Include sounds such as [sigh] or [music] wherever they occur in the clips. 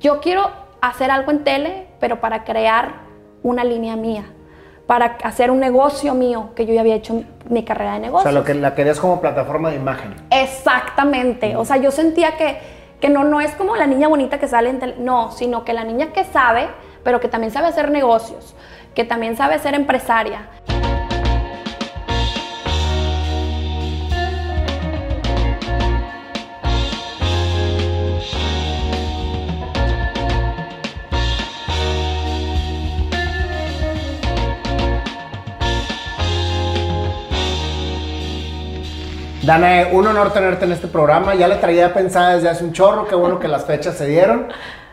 yo quiero hacer algo en tele, pero para crear una línea mía, para hacer un negocio mío, que yo ya había hecho mi carrera de O negocios. sea, lo que la querías como plataforma de imagen. Exactamente. O sea, yo sentía que, que no, no es como la niña bonita que sale en tele, no, sino que la niña que sabe, pero que también sabe hacer negocios, que también sabe ser empresaria. Danae, un honor tenerte en este programa. Ya le traía pensada desde hace un chorro. Qué bueno que las fechas se dieron,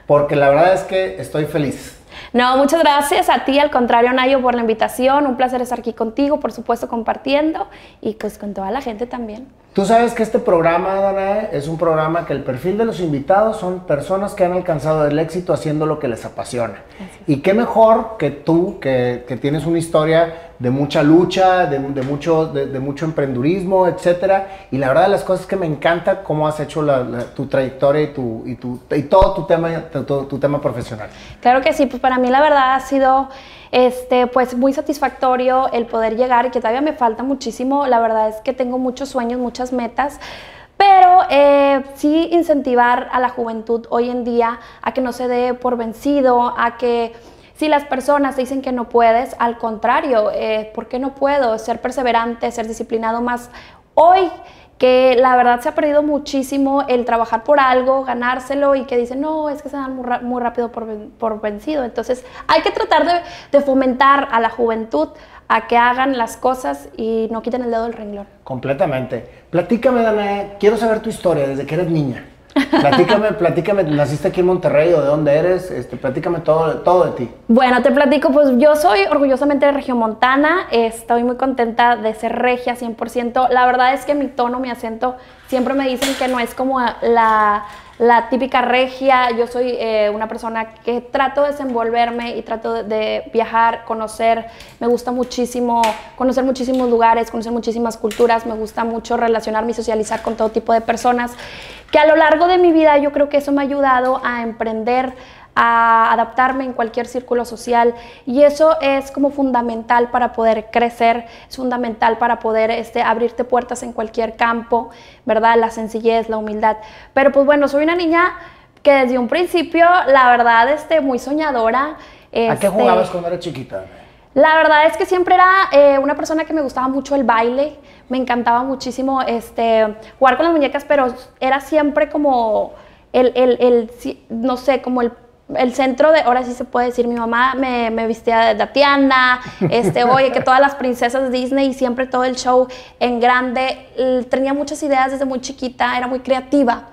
porque la verdad es que estoy feliz. No, muchas gracias a ti, al contrario, Nayo, por la invitación. Un placer estar aquí contigo, por supuesto, compartiendo y pues con toda la gente también. Tú sabes que este programa, Danae, es un programa que el perfil de los invitados son personas que han alcanzado el éxito haciendo lo que les apasiona. Y qué mejor que tú, que, que tienes una historia de mucha lucha, de, mucho, de, emprendurismo, etcétera. Y la verdad de las cosas que me encanta cómo has hecho tu trayectoria y, todo tu tema, tu tema profesional. Claro que sí, pues para mí la verdad ha sido este, pues muy satisfactorio el poder llegar y que todavía me falta muchísimo. La verdad es que tengo muchos sueños, muchas metas. Pero eh, sí incentivar a la juventud hoy en día a que no se dé por vencido, a que si las personas te dicen que no puedes, al contrario, eh, ¿por qué no puedo? Ser perseverante, ser disciplinado más hoy que la verdad se ha perdido muchísimo el trabajar por algo, ganárselo y que dicen, no, es que se dan muy, muy rápido por, por vencido. Entonces hay que tratar de, de fomentar a la juventud a que hagan las cosas y no quiten el dedo del renglón. Completamente. Platícame, Danae, quiero saber tu historia desde que eres niña. Platícame, platícame, naciste aquí en Monterrey o de dónde eres, este, platícame todo, todo de ti. Bueno, te platico, pues yo soy orgullosamente de Regiomontana, estoy muy contenta de ser regia 100%. La verdad es que mi tono, mi acento, siempre me dicen que no es como la, la típica regia. Yo soy eh, una persona que trato de desenvolverme y trato de, de viajar, conocer. Me gusta muchísimo conocer muchísimos lugares, conocer muchísimas culturas. Me gusta mucho relacionarme y socializar con todo tipo de personas. Que a lo largo de mi vida yo creo que eso me ha ayudado a emprender a adaptarme en cualquier círculo social y eso es como fundamental para poder crecer, es fundamental para poder este, abrirte puertas en cualquier campo, ¿verdad? La sencillez, la humildad. Pero pues bueno, soy una niña que desde un principio, la verdad, este, muy soñadora. ¿A qué este, jugabas cuando eras chiquita? La verdad es que siempre era eh, una persona que me gustaba mucho el baile, me encantaba muchísimo este, jugar con las muñecas, pero era siempre como el, el- el, no sé, como el, el centro de, ahora sí se puede decir, mi mamá me, me vestía de Tatiana, este, [laughs] oye, que todas las princesas de Disney y siempre todo el show en grande, tenía muchas ideas desde muy chiquita, era muy creativa.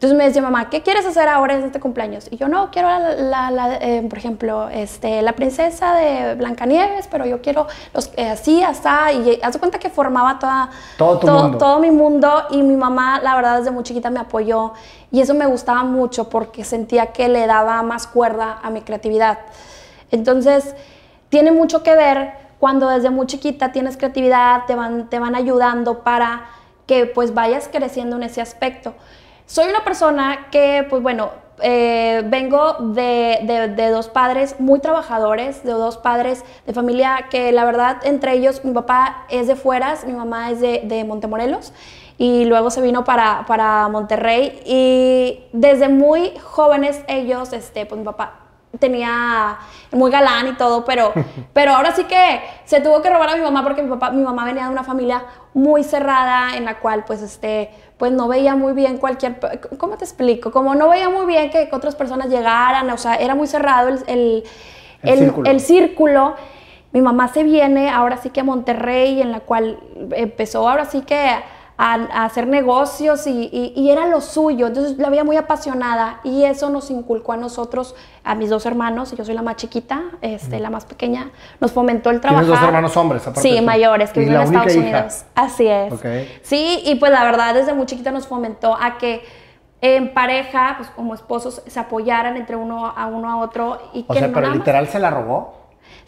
Entonces me decía mamá, ¿qué quieres hacer ahora en este cumpleaños? Y yo no, quiero, la, la- la, eh, por ejemplo, este, la princesa de Blancanieves, pero yo quiero los, eh, así, así, y haz de cuenta que formaba toda, Todo tu mundo. todo mi mundo y mi mamá, la verdad, desde muy chiquita me apoyó y eso me gustaba mucho porque sentía que le daba más cuerda a mi creatividad. Entonces, tiene mucho que ver cuando desde muy chiquita tienes creatividad, te van, te van ayudando para que pues vayas creciendo en ese aspecto. Soy una persona que, pues bueno, eh, vengo de, de- de dos padres muy trabajadores, de dos padres de familia que la verdad entre ellos, mi papá es de Fueras, mi mamá es de, de Montemorelos y luego se vino para, para Monterrey y desde muy jóvenes ellos, este, pues mi papá tenía muy galán y todo, pero, [laughs] pero ahora sí que se tuvo que robar a mi mamá porque mi papá, mi mamá venía de una familia muy cerrada en la cual pues este, pues no veía muy bien cualquier, ¿cómo te explico? Como no veía muy bien que, que otras personas llegaran, o sea, era muy cerrado el, el, El el- círculo. el círculo. Mi mamá se viene ahora sí que a Monterrey, en la cual empezó ahora sí que a, a hacer negocios y, y- y era lo suyo. Entonces la veía muy apasionada y eso nos inculcó a nosotros, a mis dos hermanos, y yo soy la más chiquita, este, la más pequeña, nos fomentó el. Tienes dos hermanos hombres, aparte Sí, mayores, que viven en Estados hija. Unidos. Así es. Ok. Sí, y pues la verdad desde muy chiquita nos fomentó a que en pareja, pues como esposos, se apoyaran entre uno a uno a otro y O que sea, no pero literal se la robó.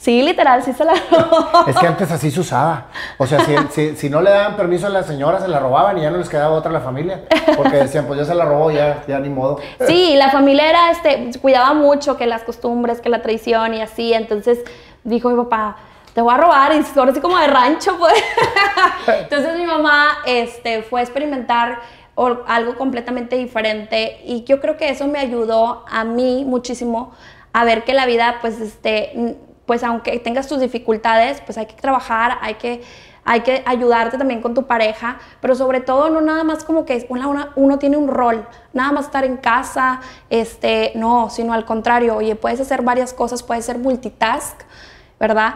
Sí, literal, sí se la [laughs] robó. Es que antes así se usaba. O sea, si, si, no le daban permiso a la señora, se la robaban y ya no les quedaba otra a la familia. Porque decían, pues ya se la robó, ya, ya ni modo. Sí, la familia era, este, cuidaba mucho que las costumbres, que la tradición y así. Entonces dijo mi papá, te voy a robar. Y ahora así como de rancho, pues. [laughs] Entonces mi mamá este, fue a experimentar algo completamente diferente. Y yo creo que eso me ayudó a mí muchísimo a ver que la vida, pues, este pues aunque tengas tus dificultades, pues hay que trabajar, hay que, hay que ayudarte también con tu pareja, pero sobre todo no nada más como que uno tiene un rol, nada más estar en casa, este, no, sino al contrario, oye, puedes hacer varias cosas, puedes ser multitask, ¿verdad?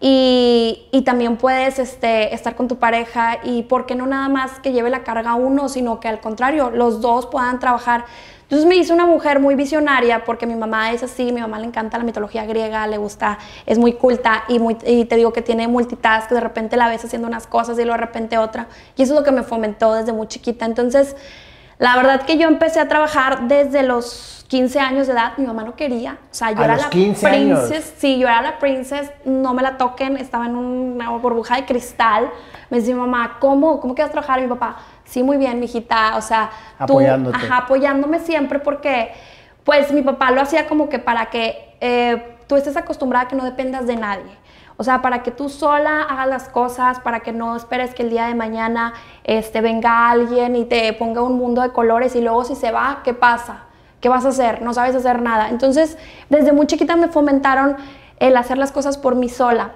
Y, y, también puedes este, estar con tu pareja y porque no nada más que lleve la carga uno, sino que al contrario, los dos puedan trabajar entonces me hizo una mujer muy visionaria porque mi mamá es así, mi mamá le encanta la mitología griega, le gusta, es muy culta y, muy, y te digo que tiene multitask, de repente la ves haciendo unas cosas y luego de repente otra. Y eso es lo que me fomentó desde muy chiquita. Entonces, la verdad que yo empecé a trabajar desde los 15 años de edad, mi mamá no quería. O sea, yo era la princess. Sí, yo era la princess, no me la toquen, estaba en una burbuja de cristal. Me decía mi mamá, ¿cómo? ¿Cómo quieres trabajar? Y mi papá, sí, muy bien, mijita, o sea, Apoyándote. ajá, apoyándome siempre porque, pues, mi papá lo hacía como que para que eh, tú estés acostumbrada a que no dependas de nadie. O sea, para que tú sola hagas las cosas, para que no esperes que el día de mañana este, venga alguien y te ponga un mundo de colores y luego si se va, ¿qué pasa? ¿Qué vas a hacer? No sabes hacer nada. Entonces, desde muy chiquita me fomentaron el hacer las cosas por mí sola.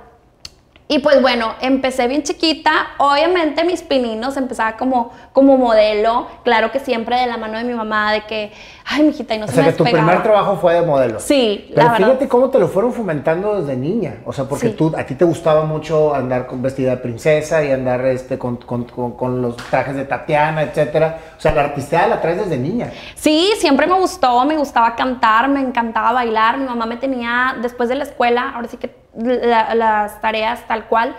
Y pues bueno, empecé bien chiquita. Obviamente mis pininos empezaba como, como modelo. Claro que siempre de la mano de mi mamá, de que, ay, mijita, y no o se sea, me que tu primer trabajo fue de modelo. Sí, Pero fíjate cómo te lo fueron fomentando desde niña. O sea, porque tú, a ti te gustaba mucho andar con vestida de princesa y andar este, con, con, con, los trajes de Tatiana, etcétera. O sea, la artistía la traes desde niña. Sí, siempre me gustó, me gustaba cantar, me encantaba bailar. Mi mamá me tenía, después de la escuela, ahora sí que las tareas tal cual.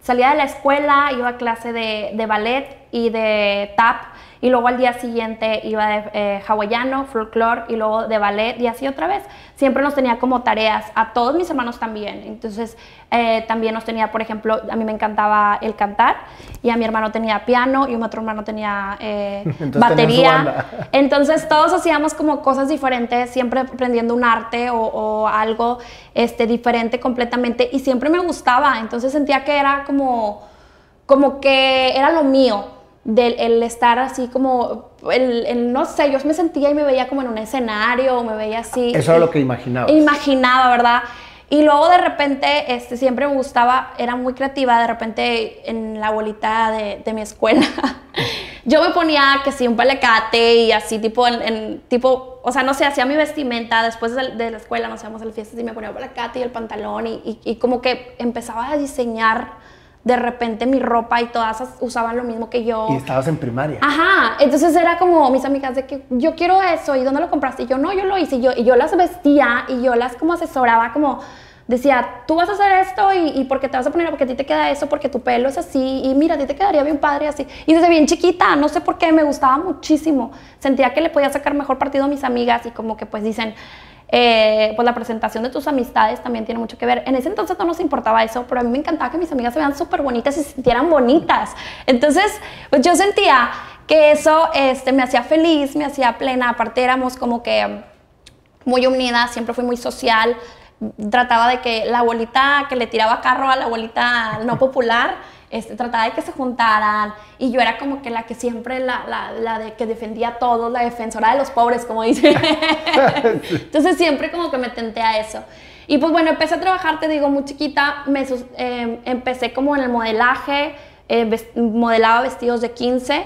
Salía de la escuela, iba a clase de, de ballet y de tap y luego al día siguiente iba de eh, hawaiano, folclore y luego de ballet y así otra vez. Siempre nos tenía como tareas, a todos mis hermanos también. Entonces eh, también nos tenía, por ejemplo, a mí me encantaba el cantar y a mi hermano tenía piano y un otro hermano tenía eh, [laughs] batería. [laughs] Entonces todos hacíamos como cosas diferentes, siempre aprendiendo un arte o, o algo este, diferente completamente y siempre me gustaba. Entonces sentía que era como, como que era lo mío del el estar así como, el, no sé, yo me sentía y me veía como en un escenario, me veía así. Eso era lo que imaginaba. Imaginaba, ¿verdad? Y luego de repente, este, siempre me gustaba, era muy creativa, de repente en la bolita de, de mi escuela, [laughs] yo me ponía que sí, un palecate y así, tipo, en, tipo, o sea, no sé, hacía mi vestimenta, después de, la escuela, nos íbamos a las fiestas y me ponía el palecate y el pantalón y, y, y como que empezaba a diseñar de repente mi ropa y todas usaban lo mismo que yo. Y estabas en primaria. Ajá, entonces era como mis amigas de que yo quiero eso y dónde lo compraste y yo no, yo lo hice y yo, y yo las vestía y yo las como asesoraba como decía, tú vas a hacer esto y, y porque te vas a poner, porque a ti te queda eso, porque tu pelo es así, y mira, a ti te quedaría bien padre así. Y desde bien chiquita, no sé por qué, me gustaba muchísimo. Sentía que le podía sacar mejor partido a mis amigas y como que pues dicen, eh, pues la presentación de tus amistades también tiene mucho que ver. En ese entonces no nos importaba eso, pero a mí me encantaba que mis amigas se vean súper bonitas y se sintieran bonitas. Entonces, pues yo sentía que eso este, me hacía feliz, me hacía plena. Aparte éramos como que muy unidas, siempre fui muy social. Trataba de que la abuelita que le tiraba carro a la abuelita no popular, este, trataba de que se juntaran y yo era como que la que siempre, la, la, la de que defendía a todos, la defensora de los pobres, como dice. [laughs] Entonces siempre como que me tenté a eso. Y pues bueno, empecé a trabajar, te digo, muy chiquita, me, eh, empecé como en el modelaje, eh, modelaba vestidos de 15,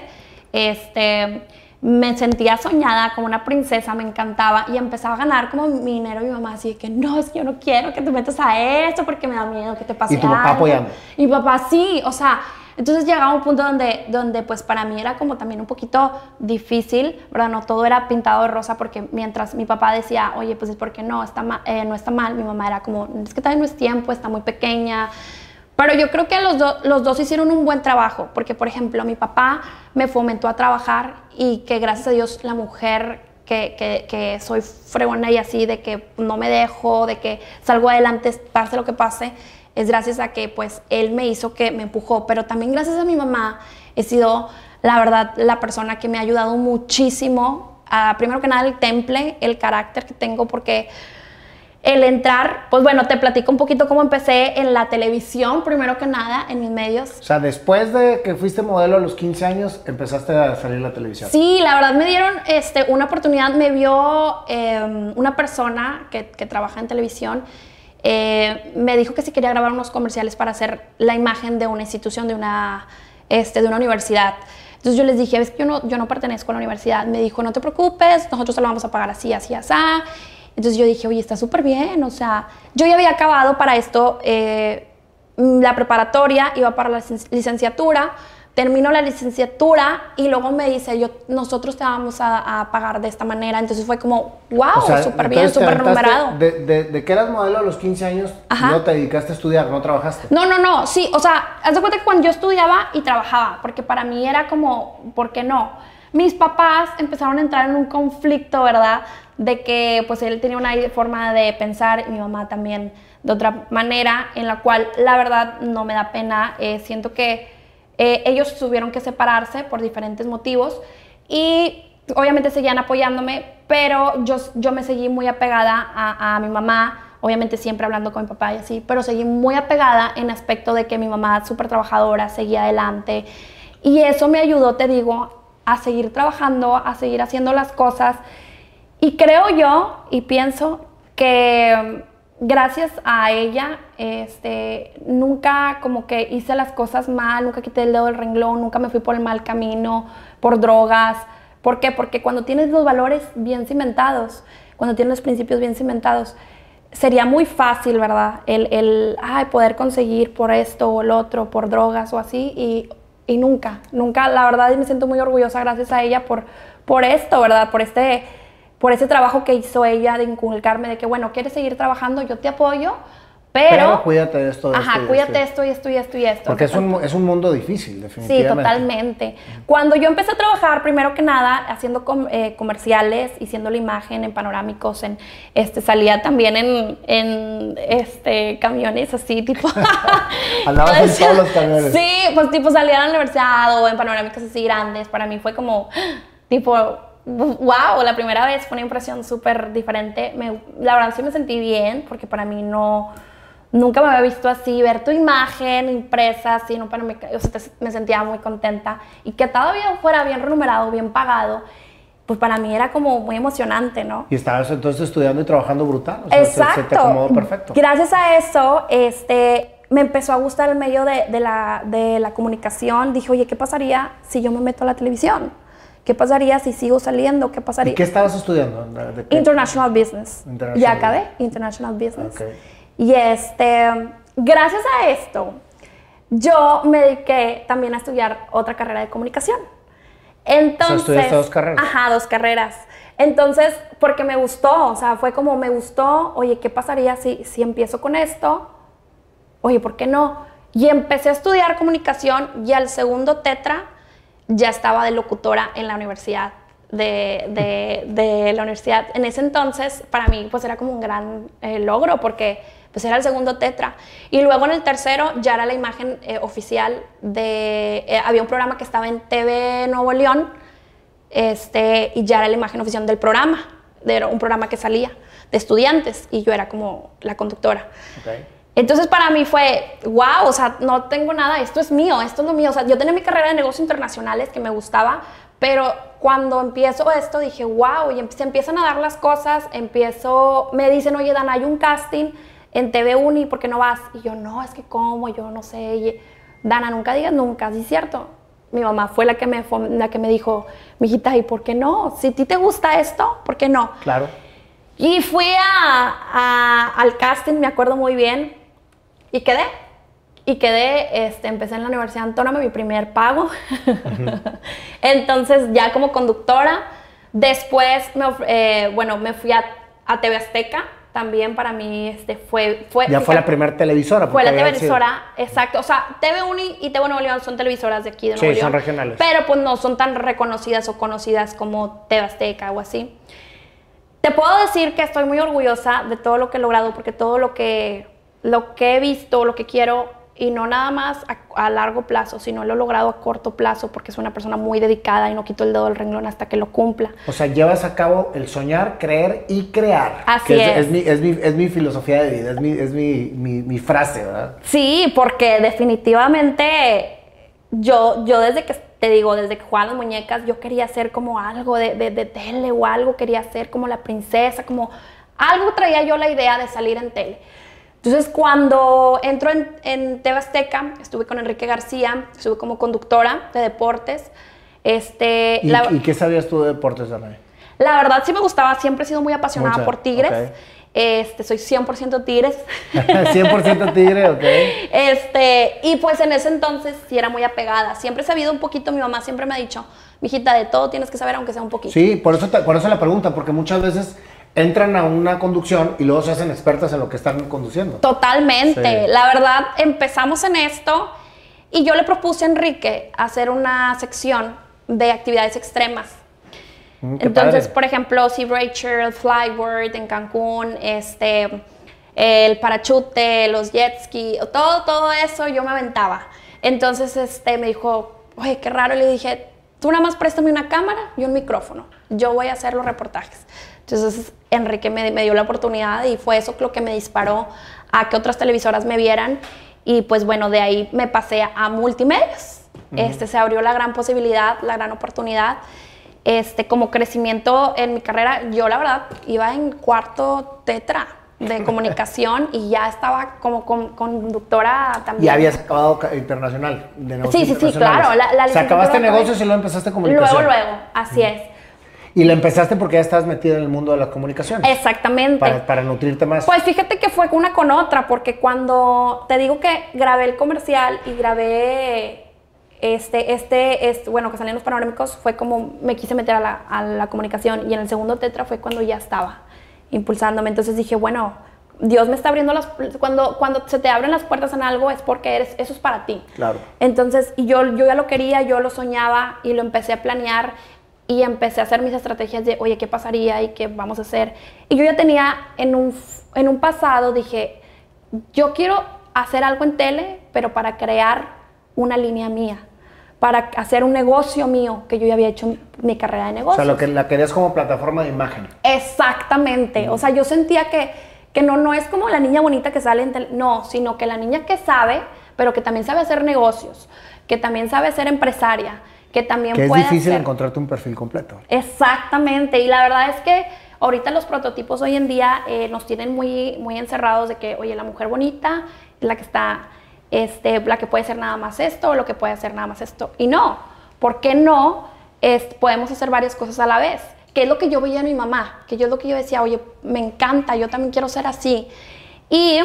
este me sentía soñada como una princesa, me encantaba y empezaba a ganar como mi dinero mi mamá así de que no, es que yo no quiero que te metas a esto porque me da miedo que te pase ¿Y tu papá apoyando? Y papá sí, o sea, entonces llegaba un punto donde, donde pues para mí era como también un poquito difícil, ¿verdad? No todo era pintado de rosa porque mientras mi papá decía, oye, pues es porque no, está eh, no está mal, mi mamá era como, es que todavía no es tiempo, está muy pequeña, pero yo creo que los, los dos hicieron un buen trabajo, porque por ejemplo mi papá me fomentó a trabajar y que gracias a Dios la mujer que, que, que, soy fregona y así, de que no me dejo, de que salgo adelante, pase lo que pase, es gracias a que pues él me hizo que me empujó, pero también gracias a mi mamá he sido, la verdad, la persona que me ha ayudado muchísimo, a, primero que nada el temple, el carácter que tengo, porque el entrar, pues bueno, te platico un poquito cómo empecé en la televisión, primero que nada, en mis medios. O sea, después de que fuiste modelo a los 15 años, empezaste a salir en la televisión. Sí, la verdad me dieron este, una oportunidad, me vio em, una persona que, que, trabaja en televisión, eh, me dijo que si quería grabar unos comerciales para hacer la imagen de una institución, de una, este, de una universidad. Entonces yo les dije, ves que yo no, yo no pertenezco a la universidad. Me dijo, no te preocupes, nosotros te lo vamos a pagar así, así, así. Entonces yo dije, oye, está súper bien, o sea, yo ya había acabado para esto eh, la preparatoria, iba para la licenciatura, termino la licenciatura y luego me dice, yo, nosotros te vamos a, pagar de esta manera. Entonces fue como, wow, súper bien, súper numerado. De, de, de, que eras modelo a los 15 años, no te dedicaste a estudiar, no trabajaste. No, no, no, sí, o sea, haz de cuenta que cuando yo estudiaba y trabajaba, porque para mí era como, ¿por qué no? Mis papás empezaron a entrar en un conflicto, ¿verdad? De que pues él tenía una forma de pensar y mi mamá también de otra manera, en la cual la verdad no me da pena, eh, siento que eh, ellos tuvieron que separarse por diferentes motivos y obviamente seguían apoyándome, pero yo, yo me seguí muy apegada a, a mi mamá, obviamente siempre hablando con mi papá y así, pero seguí muy apegada en aspecto de que mi mamá, súper trabajadora, seguía adelante. Y eso me ayudó, te digo, a seguir trabajando, a seguir haciendo las cosas y creo yo y pienso que mm, gracias a ella, este, nunca como que hice las cosas mal, nunca quité el dedo del renglón, nunca me fui por el mal camino, por drogas. ¿Por qué? Porque cuando tienes los valores bien cimentados, cuando tienes los principios bien cimentados, sería muy fácil, ¿verdad? El, el ay, poder conseguir por esto o el otro, por drogas o así, y, y nunca, nunca, la verdad, me siento muy orgullosa gracias a ella por, por esto, ¿verdad? Por este por ese trabajo que hizo ella de inculcarme de que, bueno, quieres seguir trabajando, yo te apoyo, pero, cuídate de esto. ajá, cuídate esto y esto y esto y esto. Porque es un, es un, mundo difícil, definitivamente. Sí, totalmente. Cuando yo empecé a trabajar, primero que nada, haciendo eh, comerciales y siendo la imagen en panorámicos, en, este, salía también en, en este, camiones así, tipo... [laughs] Andabas en [laughs] todos los camiones. Sí, pues tipo salía a la universidad o en panorámicos así grandes. Para mí fue como, tipo wow, la primera vez fue una impresión súper diferente. Me, la verdad sí me sentí bien, porque para mí no, nunca me había visto así, ver tu imagen impresa, así, no, para mí, o sea, me sentía muy contenta. Y que todavía fuera bien renumerado, bien pagado, pues para mí era como muy emocionante, ¿no? Y estabas entonces estudiando y trabajando brutal. Exacto. Se, te acomodó perfecto. Gracias a eso, este, me empezó a gustar el medio de, de, la, de la comunicación. Dije, oye, ¿qué pasaría si yo me meto a la televisión? ¿Qué pasaría si sigo saliendo? ¿Qué pasaría? qué estabas estudiando? International Business. ya acabé, International Business. Y este, gracias a esto, yo me dediqué también a estudiar otra carrera de comunicación. Entonces, o sea, dos carreras. Ajá, dos carreras. Entonces, porque me gustó, o sea, fue como me gustó, oye, ¿qué pasaría si, si empiezo con esto? Oye, ¿por qué no? Y empecé a estudiar comunicación y al segundo tetra ya estaba de locutora en la universidad. De, de, la universidad. En ese entonces, para mí, pues era como un gran eh, logro porque pues era el segundo tetra. Y luego en el tercero ya era la imagen eh, oficial de... Eh, había un programa que estaba en TV Nuevo León este, y ya era la imagen oficial del programa. Era un programa que salía de estudiantes y yo era como la conductora. Okay. Entonces para mí fue, wow, o sea, no tengo nada, esto es mío, esto es lo mío. O sea, yo tenía mi carrera de negocios internacionales que me gustaba, pero cuando empiezo esto dije, wow, y se empiezan a dar las cosas, empiezo, me dicen, oye, Dan, hay un casting en TV Uni, ¿por qué no vas? Y yo, no, es que cómo, yo no sé. Y, Dana, nunca digas nunca, ¿sí es cierto? Mi mamá fue la que me, la que me dijo, mijita, ¿y por qué no? Si a ti te gusta esto, ¿por qué no? Claro. Y fui a, al casting, me acuerdo muy bien, y quedé. Y quedé, este, empecé en la Universidad Autónoma, mi primer pago. [laughs] Entonces, ya como conductora, después, me, eh, bueno, me fui a, a, TV Azteca, también para mí este, fue, fue... Ya fue la primera televisora. Fue la televisora, exacto. O sea, TV1 y TV Nuevo León son televisoras de aquí de Sí, Nuevo son León. regionales. Pero pues no son tan reconocidas o conocidas como TV Azteca o así. Te puedo decir que estoy muy orgullosa de todo lo que he logrado porque todo lo que, lo que he visto, lo que quiero, y no nada más a, a largo plazo, sino lo he logrado a corto plazo porque soy una persona muy dedicada y no quito el dedo del renglón hasta que lo cumpla. O sea, llevas a cabo el soñar, creer y crear. Así que es. Es, mi, es, mi, es mi filosofía de vida, es mi, es mi, mi, mi frase, ¿verdad? Sí, porque definitivamente yo, yo desde que, te digo, desde que jugaba las muñecas, yo quería ser como algo de, de, de tele o algo, quería ser como la princesa, como algo traía yo la idea de salir en tele. Entonces, cuando entro en, en TV Azteca, estuve con Enrique García, estuve como conductora de deportes. Este, ¿Y, la, y qué sabías tú de deportes, Danae? la verdad sí me gustaba, siempre he sido muy apasionada Mucha, por Tigres. Este, soy 100% Tigres. [laughs] 100% tigre, ok. Este, y pues en ese entonces sí era muy apegada. Siempre he sabido un poquito, mi mamá siempre me ha dicho, mijita, de todo tienes que saber aunque sea un poquito. Sí, por eso, te- por eso la pregunta, porque muchas veces entran a una conducción y luego se hacen expertas en lo que están conduciendo. Totalmente. Sí. La verdad, empezamos en esto y yo le propuse a Enrique hacer una sección de actividades extremas. Mm, Entonces, padre. por ejemplo, Sea Rachel, Flyboard en Cancún, este, el parachute, los jet ski, todo, todo eso yo me aventaba. Entonces, este, me dijo, oye, qué raro. Le dije, tú nada más préstame una cámara y un micrófono. Yo voy a hacer los reportajes. Entonces, Enrique me, me dio la oportunidad y fue eso lo que me disparó a que otras televisoras me vieran. Y pues bueno, de ahí me pasé a multimedios. Este, se abrió la gran posibilidad, la gran oportunidad este, como crecimiento en mi carrera, yo la verdad iba en cuarto tetra de [laughs] comunicación y ya estaba como con- conductora también. Y habías acabado ca- internacional, de negocios Sí, sí, sí, claro, la- la o sea, licenciatura acabaste negocios y luego empezaste comunicación. Luego, luego, así es. Y la empezaste porque ya estabas metida en el mundo de la comunicación. Exactamente. Para, para nutrirte más. Pues fíjate que fue una con otra, porque cuando te digo que grabé el comercial y grabé este, este, este bueno, que salían los panorámicos, fue como me quise meter a la, a la comunicación y en el segundo tetra fue cuando ya estaba impulsándome. Entonces dije, bueno, Dios me está abriendo las... Cuando, cuando se te abren las puertas en algo es porque eres, eso es para ti. Claro. Entonces, y yo, yo ya lo quería, yo lo soñaba y lo empecé a planear y empecé a hacer mis estrategias de, oye, ¿qué pasaría y qué vamos a hacer? Y yo ya tenía en un, en un pasado, dije, yo quiero hacer algo en tele, pero para crear una línea mía, para hacer un negocio mío, que yo ya había hecho mi carrera de O negocios. sea, lo que la querías como plataforma de imagen. Exactamente. O sea, yo sentía que, que no, no es como la niña bonita que sale en tele, no, sino que la niña que sabe, pero que también sabe hacer negocios, que también sabe ser empresaria, que también Que es difícil encontrarte un perfil completo. Exactamente, y la verdad es que ahorita los prototipos hoy en día eh, nos tienen muy, muy encerrados de que, oye, la mujer bonita es la que está, este, la que puede hacer nada más esto, o lo que puede hacer nada más esto. Y no, ¿por qué no es- podemos hacer varias cosas a la vez? Que es lo que yo veía en mi mamá, que yo es lo que yo decía, oye, me encanta, yo también quiero ser así. Y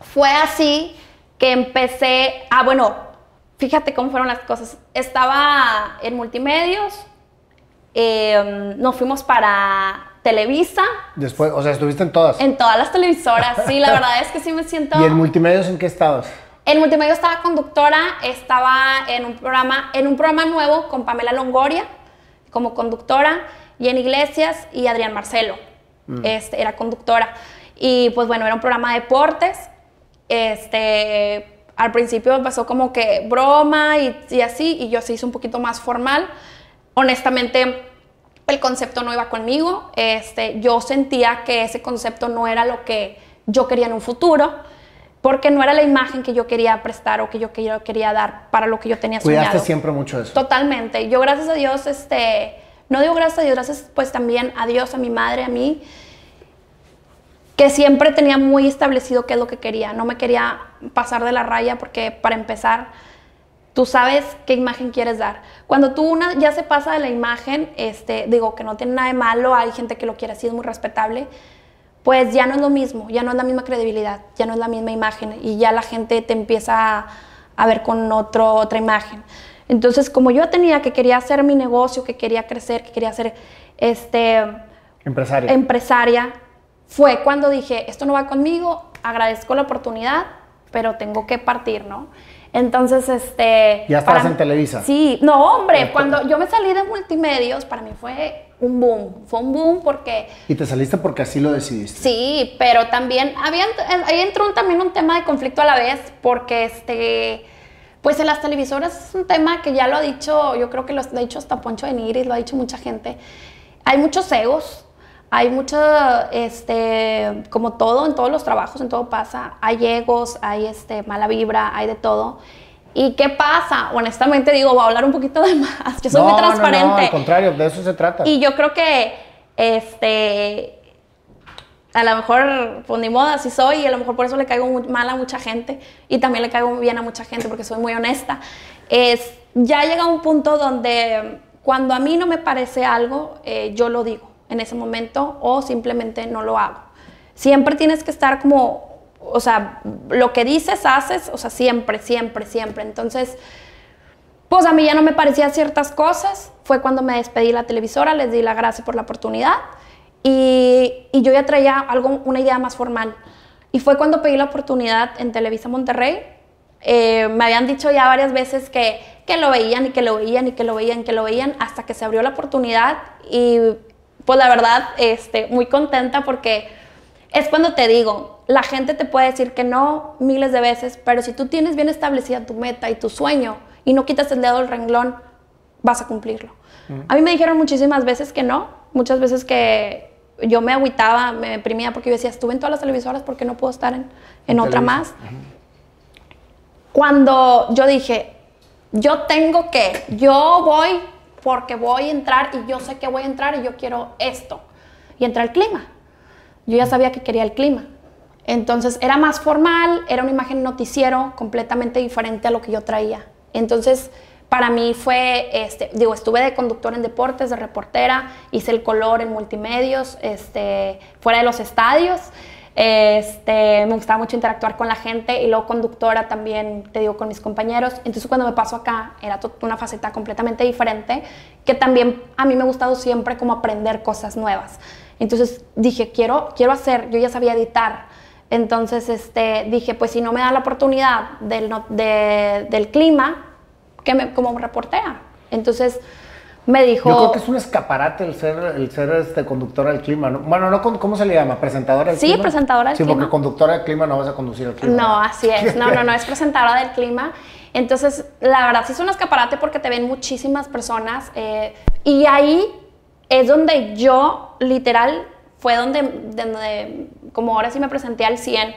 fue así que empecé, ah, bueno, fíjate cómo fueron las cosas. Estaba en multimedios, eh, nos fuimos para Televisa, Después, o sea, estuviste en todas. en todas las televisoras. Sí, la [laughs] verdad es que sí me siento... ¿Y en multimedios en qué estabas? En multimedia estaba conductora, estaba en un programa, en un programa nuevo con Pamela Longoria como conductora y en Iglesias y Adrián Marcelo este, era conductora. Y pues bueno, era un programa de deportes. Este, al principio empezó como que broma y, y así, y yo se hizo un poquito más formal. Honestamente, el concepto no iba conmigo. Este, yo sentía que ese concepto no era lo que yo quería en un futuro, porque no era la imagen que yo quería prestar o que yo quería, quería dar para lo que yo tenía Cuidaste soñado. siempre mucho eso. Totalmente. Yo, gracias a Dios, este, no digo gracias a Dios, gracias pues también a Dios, a mi madre, a mí, que siempre tenía muy establecido qué es lo que quería. No me quería pasar de la raya porque, para empezar, tú sabes qué imagen quieres dar. Cuando tú una, ya se pasa de la imagen, este, digo que no tiene nada de malo, hay gente que lo quiere así, es muy respetable, pues ya no es lo mismo, ya no es la misma credibilidad, ya no es la misma imagen y ya la gente te empieza a, a ver con otro, otra imagen. Entonces, como yo tenía que quería hacer mi negocio, que quería crecer, que quería ser este, Empresaria. empresaria, fue cuando dije, esto no va conmigo, agradezco la oportunidad, pero tengo que partir, ¿no? Entonces, este... ¿Ya estabas en Televisa? Sí, no, hombre, cuando yo me salí de multimedios, para mí fue un boom, fue un boom porque... Y te saliste porque así lo decidiste. Sí, pero también, había, ahí entró también un tema de conflicto a la vez, porque este... Pues en las televisoras es un tema que ya lo ha dicho, yo creo que lo ha dicho hasta Poncho de Nigris, lo ha dicho mucha gente. Hay muchos egos, hay mucho, este, como todo, en todos los trabajos, en todo pasa, hay egos, hay este, mala vibra, hay de todo. ¿Y qué pasa? Honestamente digo, voy a hablar un poquito de más. Yo soy muy transparente. No, no, al contrario, de eso se trata. Y yo creo que, este, a lo mejor, pues ni moda, así soy, y a lo mejor por eso le caigo mal a mucha gente, y también le caigo bien a mucha gente porque soy muy honesta. Es, ya llega un punto donde cuando a mí no me parece algo, eh, yo lo digo en ese momento o simplemente no lo hago. Siempre tienes que estar como, o sea, lo que dices, haces, o sea, siempre, siempre, siempre. Entonces, pues a mí ya no me parecían ciertas cosas. Fue cuando me despedí de la televisora, les di la gracia por la oportunidad y, y yo ya traía algo, una idea más formal. Y fue cuando pedí la oportunidad en Televisa Monterrey. Eh, me habían dicho ya varias veces que, que lo veían y que lo veían y que lo veían, que lo veían, hasta que se abrió la oportunidad y pues la verdad, este, muy contenta porque es cuando te digo, la gente te puede decir que no miles de veces, pero si tú tienes bien establecida tu meta y tu sueño y no quitas el dedo del renglón, vas a cumplirlo. A mí me dijeron muchísimas veces que no, muchas veces que yo me agüitaba, me deprimía porque yo decía, estuve en todas las televisoras porque no puedo estar en, otra más. Cuando yo dije, yo tengo que, yo voy porque voy a entrar y yo sé que voy a entrar y yo quiero esto. Y entra el clima. Yo ya sabía que quería el clima. Entonces era más formal, era una imagen noticiero completamente diferente a lo que yo traía. Entonces para mí fue, este, digo, estuve de conductor en deportes, de reportera, hice el color en multimedios, este, fuera de los estadios. Este, me gustaba mucho interactuar con la gente y luego conductora también, te digo, con mis compañeros. Entonces cuando me paso acá era una faceta completamente diferente que también a mí me ha gustado siempre como aprender cosas nuevas. Entonces dije, quiero, quiero hacer, yo ya sabía editar. Entonces este, dije, pues si no me da la oportunidad del, del clima, que me, como reportera. Entonces me dijo... Yo creo que es un escaparate el ser, el ser este, conductora del clima. ¿no? Bueno, no, ¿cómo se le llama? ¿Presentadora del clima? Sí, presentadora del clima. Sí, porque conductora del clima no vas a conducir el clima. No, así es. No, no, no, es presentadora del clima. Entonces, la verdad, sí es un escaparate porque te ven muchísimas personas. Eh, y ahí es donde yo, literal, fue donde, donde, como ahora sí me presenté al 100,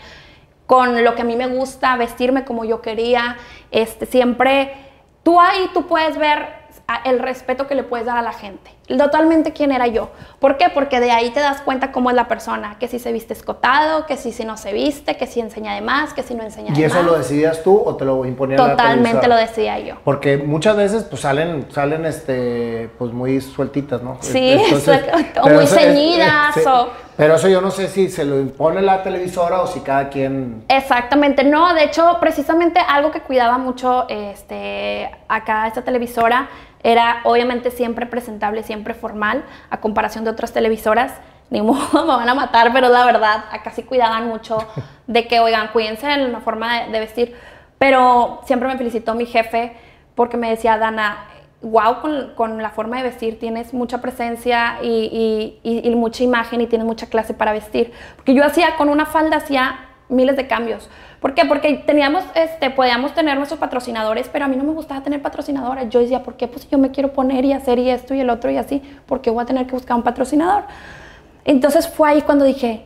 con lo que a mí me gusta, vestirme como yo quería. Este, siempre, tú ahí, tú puedes ver el respeto que le puedes dar a la gente. Totalmente quién era yo. ¿Por qué? Porque de ahí te das cuenta cómo es la persona, que si se viste escotado, que si, si no se viste, que si enseña de más, que si no enseña de más. ¿Y eso lo decidías tú o te lo imponía Totalmente lo decidía yo. Porque muchas veces pues salen, salen este, pues muy sueltitas, ¿no? Sí, o muy ceñidas o... Pero eso yo no sé si se lo impone la televisora o si cada quien... Exactamente, no, de hecho, precisamente algo que cuidaba mucho este, acá esta televisora era obviamente siempre presentable, siempre formal, a comparación de otras televisoras. [laughs] Ni modo, me van a matar, pero la verdad, acá sí cuidaban mucho de que, oigan, cuídense en la forma de, vestir. Pero siempre me felicitó mi jefe porque me decía, Dana, wow, con, con la forma de vestir tienes mucha presencia y, y, y, mucha imagen y tienes mucha clase para vestir. Porque yo hacía, con una falda, hacía miles de cambios. ¿Por qué? Porque teníamos, este, podíamos tener nuestros patrocinadores, pero a mí no me gustaba tener patrocinadores. Yo decía, ¿por qué? Pues yo me quiero poner y hacer y esto y el otro y así, ¿por qué voy a tener que buscar un patrocinador? Entonces fue ahí cuando dije,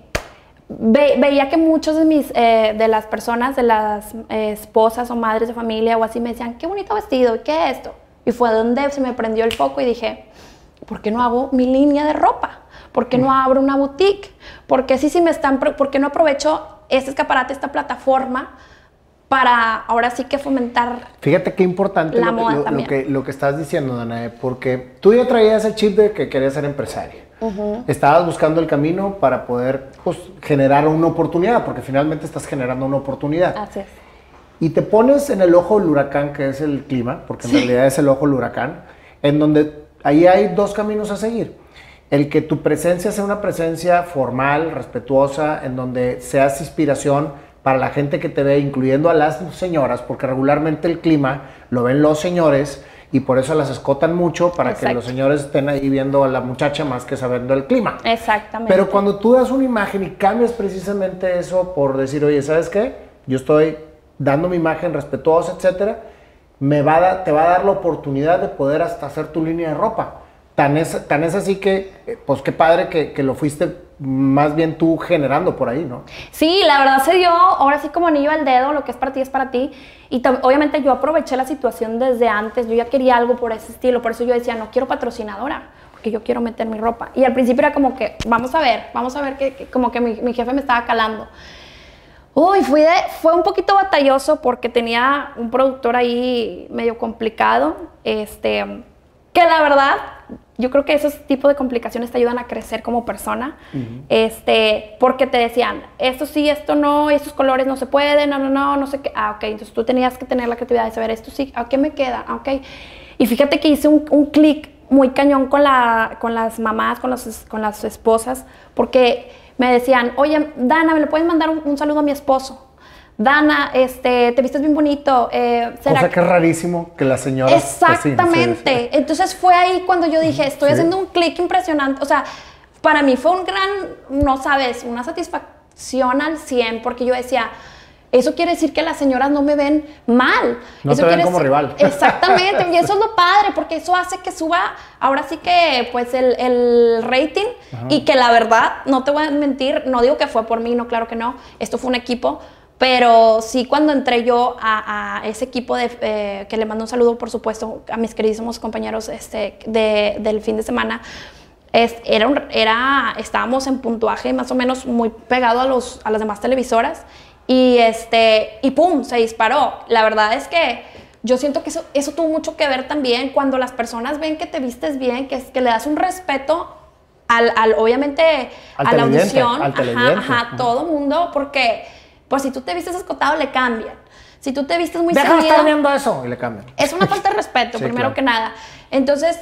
veía que muchos de, mis, eh, de las personas, de las eh, esposas o madres de familia o así, me decían, qué bonito vestido, ¿qué es esto? Y fue donde se me prendió el foco y dije, ¿por qué no hago mi línea de ropa? ¿Por qué no abro una boutique? ¿Por qué, sí, sí me están, ¿por qué no aprovecho este escaparate, esta plataforma? para ahora sí que fomentar. Fíjate qué importante lo, que, lo, que, estás diciendo, Danae, porque tú ya traías el chip de que querías ser empresaria. Estabas buscando el camino para poder pues, generar una oportunidad, porque finalmente estás generando una oportunidad. Así es. Y te pones en el ojo del huracán, que es el clima, porque en realidad es el ojo del huracán, en donde ahí hay dos caminos a seguir. el que tu presencia sea una presencia formal, respetuosa, en donde seas inspiración para la gente que te ve, incluyendo a las señoras, porque regularmente el clima lo ven los señores y por eso las escotan mucho para que los señores estén ahí viendo a la muchacha más que sabiendo el clima. Exactamente. Pero cuando tú das una imagen y cambias precisamente eso por decir, oye, ¿sabes qué? Yo estoy dando mi imagen respetuosa, etcétera, me va te va a dar la oportunidad de poder hasta hacer tu línea de ropa. Tan es, tan es así que, eh, pues qué padre que, que lo fuiste más bien tú generando por ahí, ¿no? Sí, la verdad se dio ahora sí como anillo al dedo, lo que es para ti es para ti. Y obviamente yo aproveché la situación desde antes, yo ya quería algo por ese estilo, por eso yo decía, no quiero patrocinadora, porque yo quiero meter mi ropa. Y al principio era como que, vamos a ver, vamos a ver que, como que mi, jefe me estaba calando. Uy, fui de, fue un poquito batalloso porque tenía un productor ahí medio complicado, este, que la verdad yo creo que esos tipos de complicaciones te ayudan a crecer como persona, este, porque te decían, esto sí, esto no, estos colores no se pueden, no, no, no, no sé qué. Ah, ok, entonces tú tenías que tener la creatividad de saber, esto sí, ¿a qué me queda? Ah, ok. Y fíjate que hice un, un clic muy cañón con, la, con las mamás, con, los, con las esposas, porque me decían, oye, Dana, ¿me le puedes mandar un saludo a mi esposo? Dana, este, te vistes bien bonito. Eh, ¿será o sea, que es rarísimo que la señora... Pues, Exactamente. Entonces fue ahí cuando yo dije, estoy haciendo un clic impresionante. O sea, para mí fue un gran, no sabes, una satisfacción al 100, porque yo decía, eso quiere decir que las señoras no me ven mal. No eso te ven como rival. [laughs] Exactamente, y eso es lo padre, porque eso hace que suba ahora sí que pues el, el rating y que la verdad, no te voy a mentir, no digo que fue por mí, no, claro que no, esto fue un equipo, pero sí, cuando entré yo a, ese equipo, de, eh, que le mando un saludo, por supuesto, a mis queridísimos compañeros este, de, del fin de semana, es, era, era, estábamos en puntuaje más o menos muy pegado a, los, a las demás televisoras y, este, y ¡pum! se disparó. La verdad es que yo siento que eso, eso tuvo mucho que ver también cuando las personas ven que te vistes bien, que, que le das un respeto al, al obviamente, a la audición, al ajá, ajá, todo mundo, porque pues si tú te vistes escotado, le cambian. Si tú te vistes muy Deja de estar viendo eso y le cambian. Es una falta de respeto, [laughs] primero que nada. Entonces,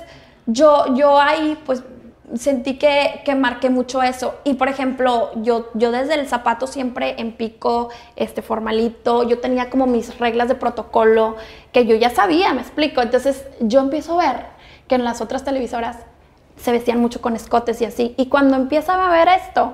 yo, yo ahí, pues, sentí que, que, marqué mucho eso. Y, por ejemplo, yo, yo desde el zapato siempre en pico, este, formalito, yo tenía como mis reglas de protocolo que yo ya sabía, me explico. Entonces, yo empiezo a ver que en las otras televisoras se vestían mucho con escotes y así. Y cuando empieza a ver esto,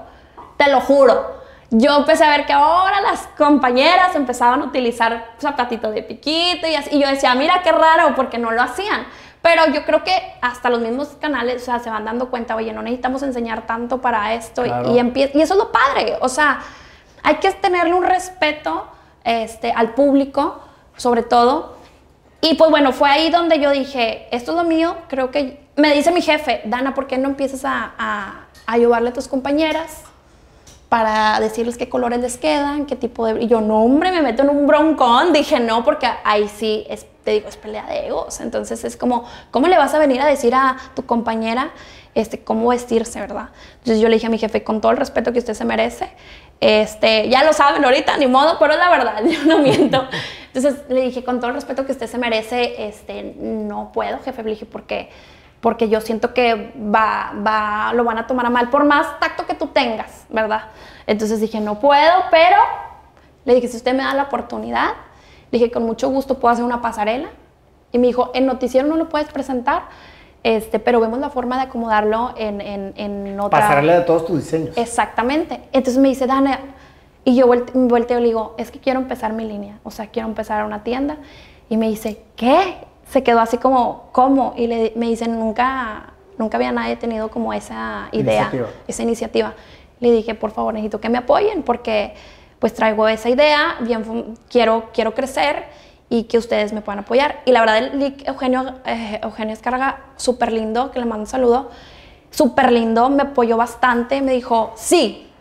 te lo juro, yo empecé a ver que ahora las compañeras empezaban a utilizar zapatitos de piquito y así. Y yo decía, mira qué raro, porque no lo hacían. Pero yo creo que hasta los mismos canales o sea, se van dando cuenta, oye, no necesitamos enseñar tanto para esto. Y, y, y eso es lo padre. O sea, hay que tenerle un respeto este, al público, sobre todo. Y pues bueno, fue ahí donde yo dije, esto es lo mío, creo que... Me dice mi jefe, Dana, ¿por qué no empiezas a, a, a ayudarle a tus compañeras? para decirles qué colores les quedan, qué tipo de... Y yo, no, hombre, me meto en un broncón. Dije, no, porque ahí sí, es, te digo, es pelea de egos. Entonces es como, ¿cómo le vas a venir a decir a tu compañera este, cómo vestirse, verdad? Entonces yo le dije a mi jefe, con todo el respeto que usted se merece, este, ya lo saben ahorita, ni modo, pero es la verdad, [laughs] yo no miento. Entonces le dije, con todo el respeto que usted se merece, este, no puedo, jefe. Le dije, porque porque yo siento que va, va, lo van a tomar a mal, por más tacto que tú tengas, ¿verdad? Entonces dije, no puedo, pero le dije, si usted me da la oportunidad, le dije, con mucho gusto puedo hacer una pasarela. Y me dijo, en noticiero no lo puedes presentar, este, pero vemos la forma de acomodarlo en, en, en otra... Pasarela de todos tus diseños. Exactamente. Entonces me dice, Dana, y yo volteo y le digo, es que quiero empezar mi línea, o sea, quiero empezar una tienda. Y me dice, ¿qué? se quedó así como, ¿cómo? Y le, me dicen, nunca, nunca había nadie tenido como esa idea, esa iniciativa. Le dije, por favor, necesito que me apoyen porque pues traigo esa idea, bien, quiero, quiero crecer y que ustedes me puedan apoyar. Y la verdad, el Eugenio, eh, Eugenio Escarga, súper lindo, que le mando un saludo, súper lindo, me apoyó bastante, me dijo, sí,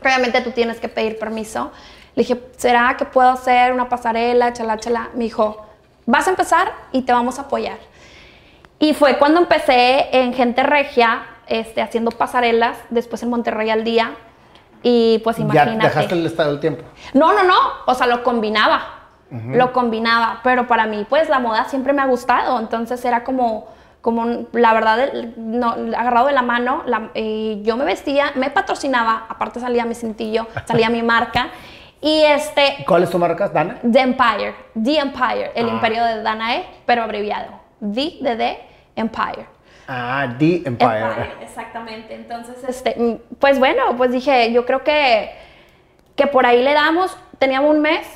obviamente tú tienes que pedir permiso. Le dije, ¿será que puedo hacer una pasarela, chala, chala? Me dijo, vas a empezar y te vamos a apoyar. Y fue cuando empecé en Gente Regia, este, haciendo pasarelas, después en Monterrey al día. Y pues imagínate. ¿Ya dejaste el estado del tiempo? No, no, no. O sea, lo combinaba. Lo combinaba. Pero para mí, pues la moda siempre me ha gustado. Entonces era como, como la verdad, no, agarrado de la mano, yo me vestía, me patrocinaba, aparte salía mi cintillo, salía mi marca. Y este... ¿Cuál es tu marca, Dana? The Empire, The Empire, el ah. imperio de Danae, pero abreviado. The de The Empire. Ah, The Empire. Exactamente. Entonces, este, mm, pues bueno, pues dije, yo creo que, que por ahí le damos, teníamos un mes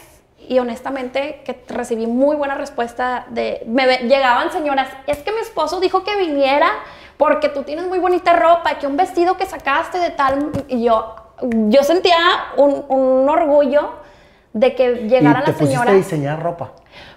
y honestamente que recibí muy buena respuesta de, me llegaban señoras, es que mi esposo dijo que viniera porque tú tienes muy bonita ropa, que un vestido que sacaste de tal, y yo, yo sentía un, un orgullo de que llegara ¿Y te la señora. a diseñar ropa?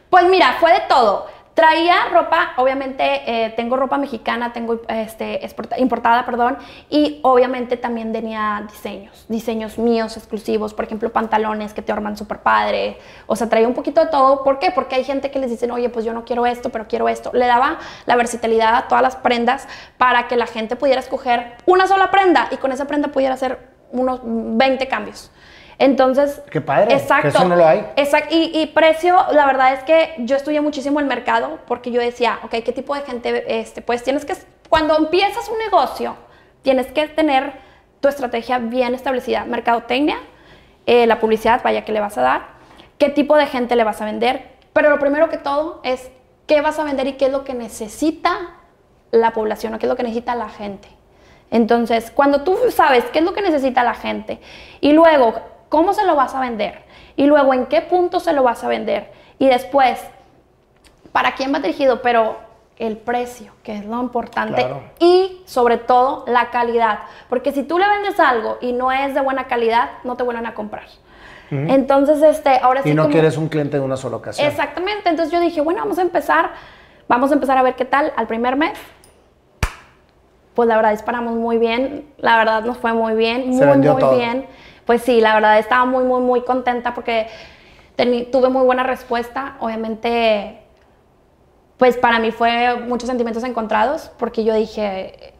Pues mira, fue de todo. Traía ropa, obviamente eh, tengo ropa mexicana, tengo este, importada, perdón, y obviamente también tenía diseños, diseños míos exclusivos, por ejemplo, pantalones que te arman súper padre, o sea, traía un poquito de todo. ¿Por qué? Porque hay gente que les dicen, oye, pues yo no quiero esto, pero quiero esto. Le daba la versatilidad a todas las prendas para que la gente pudiera escoger una sola prenda y con esa prenda pudiera hacer unos 20 cambios. Entonces, qué padre. Exacto. eso no lo hay. Exacto. Y, precio, la verdad es que yo estudié muchísimo el mercado porque yo decía, ok, ¿qué tipo de gente? Este, pues tienes que, cuando empiezas un negocio, tienes que tener tu estrategia bien establecida. Mercadotecnia, eh, la publicidad, vaya, que le vas a dar, qué tipo de gente le vas a vender. Pero lo primero que todo es qué vas a vender y qué es lo que necesita la población o qué es lo que necesita la gente. Entonces, cuando tú sabes qué es lo que necesita la gente y luego cómo se lo vas a vender y luego en qué punto se lo vas a vender y después para quién va dirigido, pero el precio, que es lo importante, y sobre todo la calidad, porque si tú le vendes algo y no es de buena calidad, no te vuelven a comprar. Entonces, este, ahora sí. Y no quieres un cliente de una sola ocasión. Exactamente. Entonces yo dije, bueno, vamos a empezar, vamos a empezar a ver qué tal al primer mes. Pues la verdad disparamos muy bien, la verdad nos fue muy bien, muy, muy bien pues sí, la verdad estaba muy, muy, muy contenta porque tuve muy buena respuesta. Obviamente, pues para mí fue muchos sentimientos encontrados porque yo dije,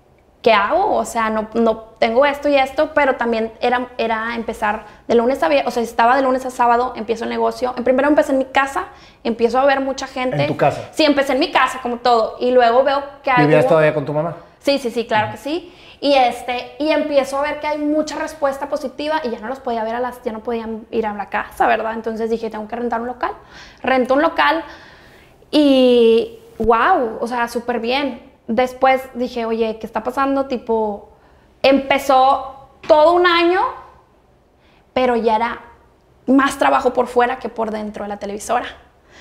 ¿qué hago? O sea, no, no tengo esto y esto, pero también era, era empezar de lunes a viernes, o sea, estaba de lunes a sábado, empiezo el negocio. En primero empecé en mi casa, empiezo a ver mucha gente. ¿En tu casa? Sí, empecé en mi casa, como todo. Y luego veo que hay. ¿Vivías todavía con tu mamá? Sí, sí, sí, claro que sí. Y, este, y empiezo a ver que hay mucha respuesta positiva y ya no los podía ver a las, ya no podían ir a la casa, ¿verdad? Entonces dije, tengo que rentar un local. Rento un local y wow, o sea, súper bien. Después dije, oye, ¿qué está pasando? Tipo, empezó todo un año, pero ya era más trabajo por fuera que por dentro de la televisora.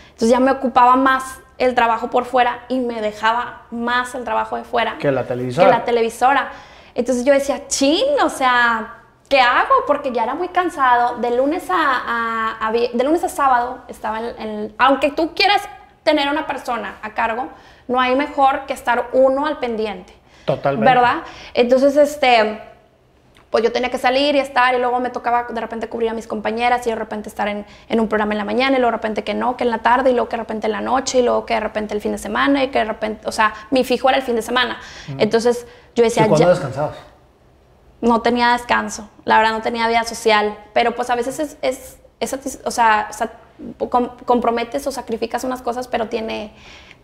Entonces ya me ocupaba más el trabajo por fuera y me dejaba más el trabajo de fuera que la televisora. Que la televisora. Entonces yo decía, chin, o sea, ¿qué hago? Porque ya era muy cansado. De lunes a, de lunes a sábado estaba en, Aunque tú quieras tener una persona a cargo, no hay mejor que estar uno al pendiente. Totalmente. ¿Verdad? Entonces, este pues yo tenía que salir y estar y luego me tocaba de repente cubrir a mis compañeras y de repente estar en, un programa en la mañana y luego de repente que no, que en la tarde y luego que de repente en la noche y luego que de repente el fin de semana y que de repente, o sea, mi fijo era el fin de semana. Entonces yo decía... ¿Y cuándo descansabas? No tenía descanso, la verdad no tenía vida social, pero pues a veces es, es, es o sea, comprometes o sacrificas unas cosas, pero tiene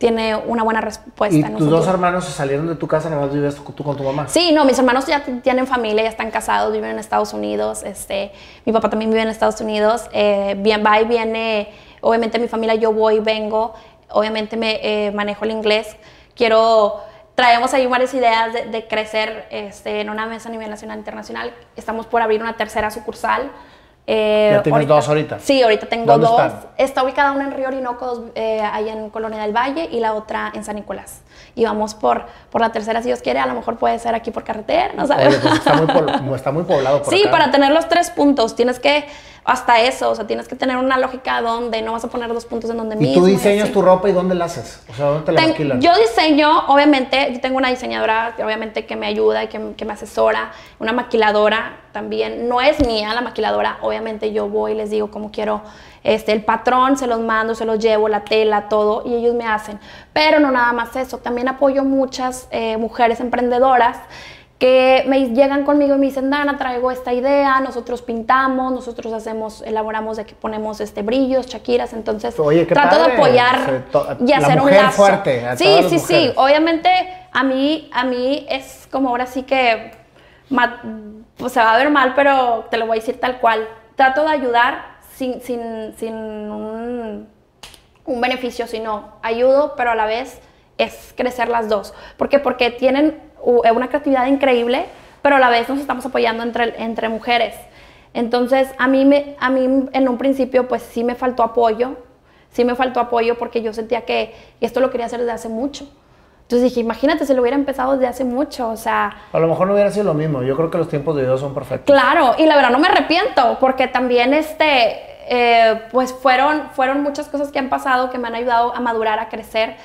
tiene una buena respuesta. ¿Y tus dos hermanos se salieron de tu casa, nada más vives tú, con tu mamá? Sí, no, mis hermanos ya tienen familia, ya están casados, viven en Estados Unidos. Este, mi papá también vive en Estados Unidos. Eh, bien, va y viene, obviamente mi familia, yo voy, vengo, obviamente me eh, manejo el inglés. Quiero, traemos ahí varias ideas de, de crecer este, en una mesa a nivel nacional e internacional. Estamos por abrir una tercera sucursal. Eh, ¿Ya tienes dos ahorita? Sí, ahorita tengo dos. Está ubicada una en Río Orinoco, eh, ahí en Colonia del Valle, y la otra en San Nicolás. Y vamos por, por la tercera, si Dios quiere, a lo mejor puede ser aquí por carretera, no sabes. Pues está, muy [laughs] está, muy poblado por Sí, para tener los tres puntos, tienes que hasta eso, o sea, tienes que tener una lógica donde no vas a poner dos puntos en donde mismo. ¿Y tú diseñas tu ropa y dónde la haces? O sea, ¿dónde te la maquilan? Yo diseño, obviamente, yo tengo una diseñadora, obviamente, que me ayuda y que, que, me asesora, una maquiladora también, no es mía la maquiladora, obviamente yo voy y les digo cómo quiero este, el patrón, se los mando, se los llevo, la tela, todo, y ellos me hacen. Pero no nada más eso, también apoyo muchas eh, mujeres emprendedoras que me llegan conmigo y me dicen, Dana, traigo esta idea, nosotros pintamos, nosotros hacemos, elaboramos de que ponemos este brillos, chaquiras, entonces trato de apoyar y hacer un lazo. fuerte. sí, sí, sí. Obviamente a mí, a mí es como ahora sí que pues, se va a ver mal, pero te lo voy a decir tal cual. Trato de ayudar sin, sin, sin un, un beneficio, sino ayudo, pero a la vez es crecer las dos. ¿Por qué? Porque tienen eh, una creatividad increíble, pero a la vez nos estamos apoyando entre, entre mujeres. Entonces, a mí, me, a mí en un principio, pues sí me faltó apoyo, sí me faltó apoyo porque yo sentía que esto lo quería hacer desde hace mucho. Entonces dije, imagínate, si lo hubiera empezado desde hace mucho, o sea... A lo mejor no hubiera sido lo mismo, yo creo que los tiempos de Dios son perfectos. Claro, y la verdad no me arrepiento, porque también este, eh, pues fueron, fueron muchas cosas que han pasado que me han ayudado a madurar, a crecer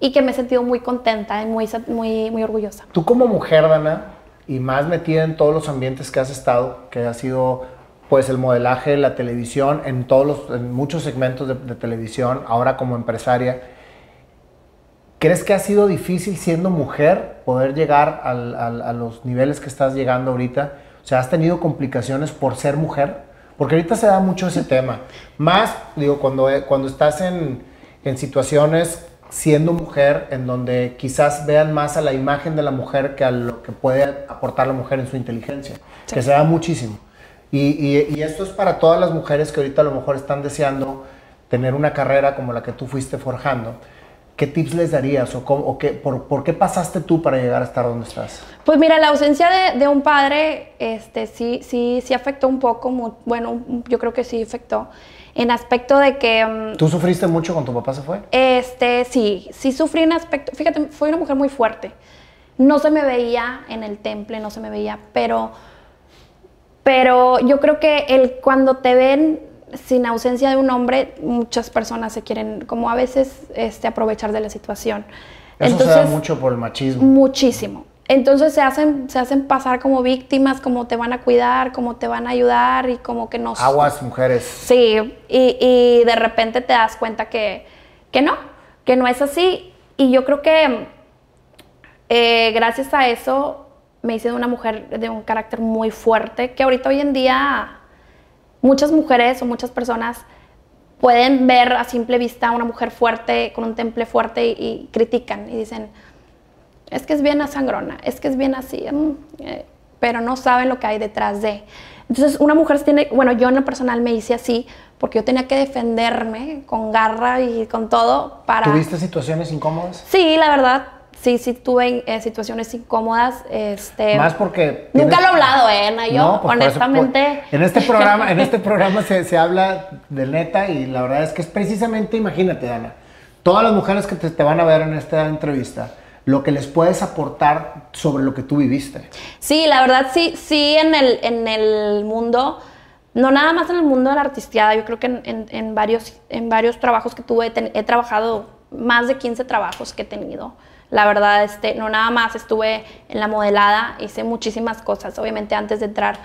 y que me he sentido muy contenta y muy, muy, muy orgullosa. Tú como mujer, Dana, y más metida en todos los ambientes que has estado, que ha sido pues el modelaje, la televisión, en todos los, muchos segmentos de, televisión, ahora como empresaria, ¿crees que ha sido difícil siendo mujer poder llegar a los niveles que estás llegando ahorita? O sea, ¿has tenido complicaciones por ser mujer? Porque ahorita se da mucho ese tema. Más, digo, cuando, cuando estás en, en situaciones siendo mujer, en donde quizás vean más a la imagen de la mujer que a lo que puede aportar la mujer en su inteligencia, que se da muchísimo. Y, esto es para todas las mujeres que ahorita a lo mejor están deseando tener una carrera como la que tú fuiste forjando. ¿Qué tips les darías o, cómo, qué, por, qué pasaste tú para llegar a estar donde estás? Pues mira, la ausencia de, un padre este, sí, sí, sí afectó un poco, bueno, yo creo que sí afectó en aspecto de que... Mm, ¿Tú sufriste mucho cuando tu papá se fue? Este, sí, sí sufrí en aspecto, fíjate, fui una mujer muy fuerte. No se me veía en el temple, no se me veía, pero, pero yo creo que el, cuando te ven sin ausencia de un hombre, muchas personas se quieren, como a veces, este, aprovechar de la situación. Eso se da mucho por el machismo. Muchísimo. Entonces se hacen, se hacen pasar como víctimas, como te van a cuidar, como te van a ayudar y como que no... Aguas, mujeres. Sí, y, de repente te das cuenta que, no, que no es así. Y yo creo que eh, gracias a eso me hice de una mujer de un carácter muy fuerte, que ahorita hoy en día muchas mujeres o muchas personas pueden ver a simple vista a una mujer fuerte, con un temple fuerte y critican y dicen es que es bien sangrona, es que es bien así, mm, eh, pero no saben lo que hay detrás de. Entonces, una mujer tiene, bueno, yo en lo personal me hice así porque yo tenía que defenderme con garra y con todo para... ¿Tuviste situaciones incómodas? Sí, la verdad, sí, sí tuve eh, situaciones incómodas. Este, Más porque... Nunca lo he hablado, ¿eh, Yo, pues, honestamente... en este programa, en este [laughs] programa se, se, habla de neta y la verdad es que es precisamente, imagínate, Ana, todas las mujeres que te van a ver en esta entrevista lo que les puedes aportar sobre lo que tú viviste. Sí, la verdad sí, sí en el, en el mundo, no nada más en el mundo de la artisteada, yo creo que en, varios, en varios trabajos que tuve, he trabajado más de 15 trabajos que he tenido. La verdad, este, no nada más estuve en la modelada, hice muchísimas cosas, obviamente antes de entrar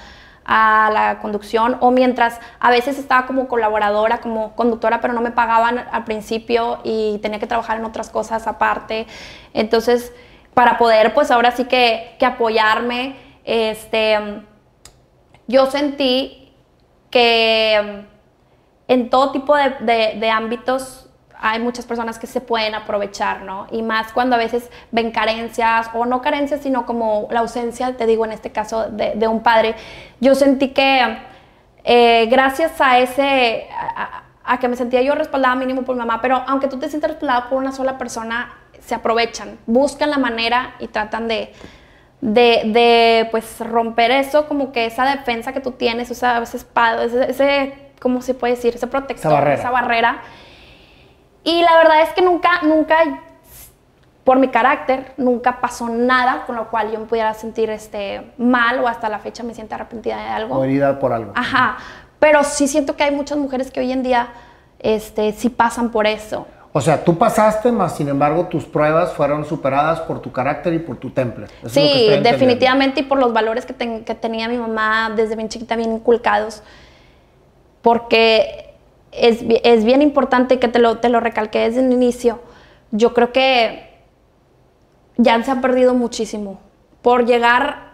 a la conducción o mientras a veces estaba como colaboradora, como conductora, pero no me pagaban al principio y tenía que trabajar en otras cosas aparte. Entonces, para poder pues ahora sí que, que apoyarme, este, yo sentí que en todo tipo de, de, de ámbitos hay muchas personas que se pueden aprovechar, ¿no? Y más cuando a veces ven carencias, o no carencias, sino como la ausencia, te digo en este caso, de, un padre. Yo sentí que eh, gracias a ese, a, que me sentía yo respaldada mínimo por mi mamá, pero aunque tú te sientas respaldada por una sola persona, se aprovechan, buscan la manera y tratan de, de, pues romper eso, como que esa defensa que tú tienes, o sea, ese ese ¿cómo se puede decir? Ese protector, esa barrera y la verdad es que nunca, nunca, por mi carácter, nunca pasó nada con lo cual yo me pudiera sentir este, mal o hasta la fecha me siento arrepentida de algo. O herida por algo. Ajá. Pero sí siento que hay muchas mujeres que hoy en día este, sí pasan por eso. O sea, tú pasaste, más sin embargo tus pruebas fueron superadas por tu carácter y por tu temple. sí, definitivamente y por los valores que, que, tenía mi mamá desde bien chiquita bien inculcados. Porque es, bien importante que te lo, te lo recalqué desde el inicio. Yo creo que ya se ha perdido muchísimo por llegar,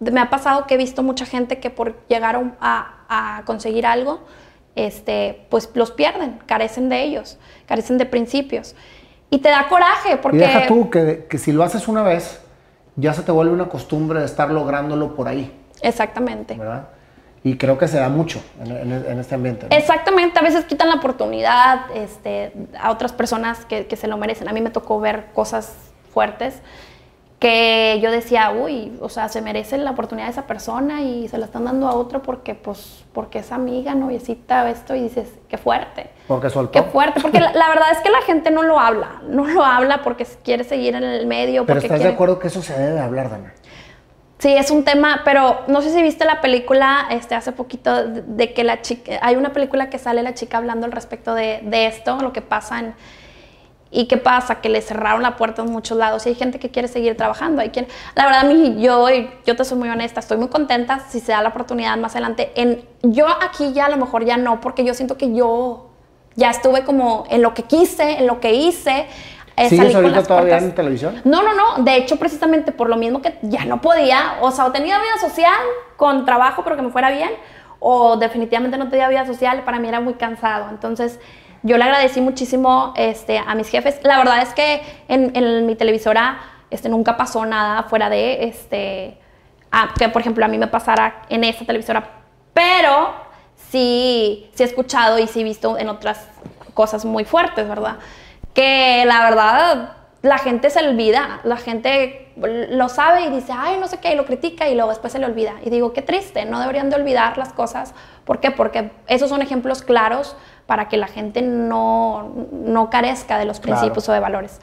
me ha pasado que he visto mucha gente que por llegar a, a conseguir algo, este, pues los pierden, carecen de ellos, carecen de principios. Y te da coraje porque... Y deja tú que, que si lo haces una vez, ya se te vuelve una costumbre de estar lográndolo por ahí. Exactamente. ¿Verdad? Y creo que se da mucho en, este ambiente. Exactamente, a veces quitan la oportunidad este, a otras personas que, que, se lo merecen. A mí me tocó ver cosas fuertes que yo decía, uy, o sea, se merece la oportunidad de esa persona y se la están dando a otro porque, pues, porque es amiga, noviecita, esto, y dices, qué fuerte. Porque soltó. Qué fuerte, porque la, verdad es que la gente no lo habla, no lo habla porque quiere seguir en el medio. Pero estás de acuerdo que eso se debe hablar, Dana. Sí, es un tema, pero no sé si viste la película este, hace poquito de, que la chica, hay una película que sale la chica hablando al respecto de, de esto, lo que pasa ¿Y qué pasa? Que le cerraron la puerta en muchos lados y hay gente que quiere seguir trabajando. Hay quien, la verdad, mí, yo, yo te soy muy honesta, estoy muy contenta si se da la oportunidad más adelante. En, yo aquí ya a lo mejor ya no, porque yo siento que yo ya estuve como en lo que quise, en lo que hice. Eh, ¿Sigues ahorita todavía en televisión? No, no, no. De hecho, precisamente por lo mismo que ya no podía, o sea, o tenía vida social con trabajo, pero que me fuera bien, o definitivamente no tenía vida social, para mí era muy cansado. Entonces, yo le agradecí muchísimo este, a mis jefes. La verdad es que en, mi televisora este, nunca pasó nada fuera de este, que, por ejemplo, a mí me pasara en esta televisora. Pero sí, sí he escuchado y sí he visto en otras cosas muy fuertes, ¿verdad? Que la verdad la gente se olvida, la gente lo sabe y dice, ay, no sé qué, y lo critica y luego después se le olvida. Y digo, qué triste, no deberían de olvidar las cosas. ¿Por qué? Porque esos son ejemplos claros para que la gente no, no carezca de los principios o de valores.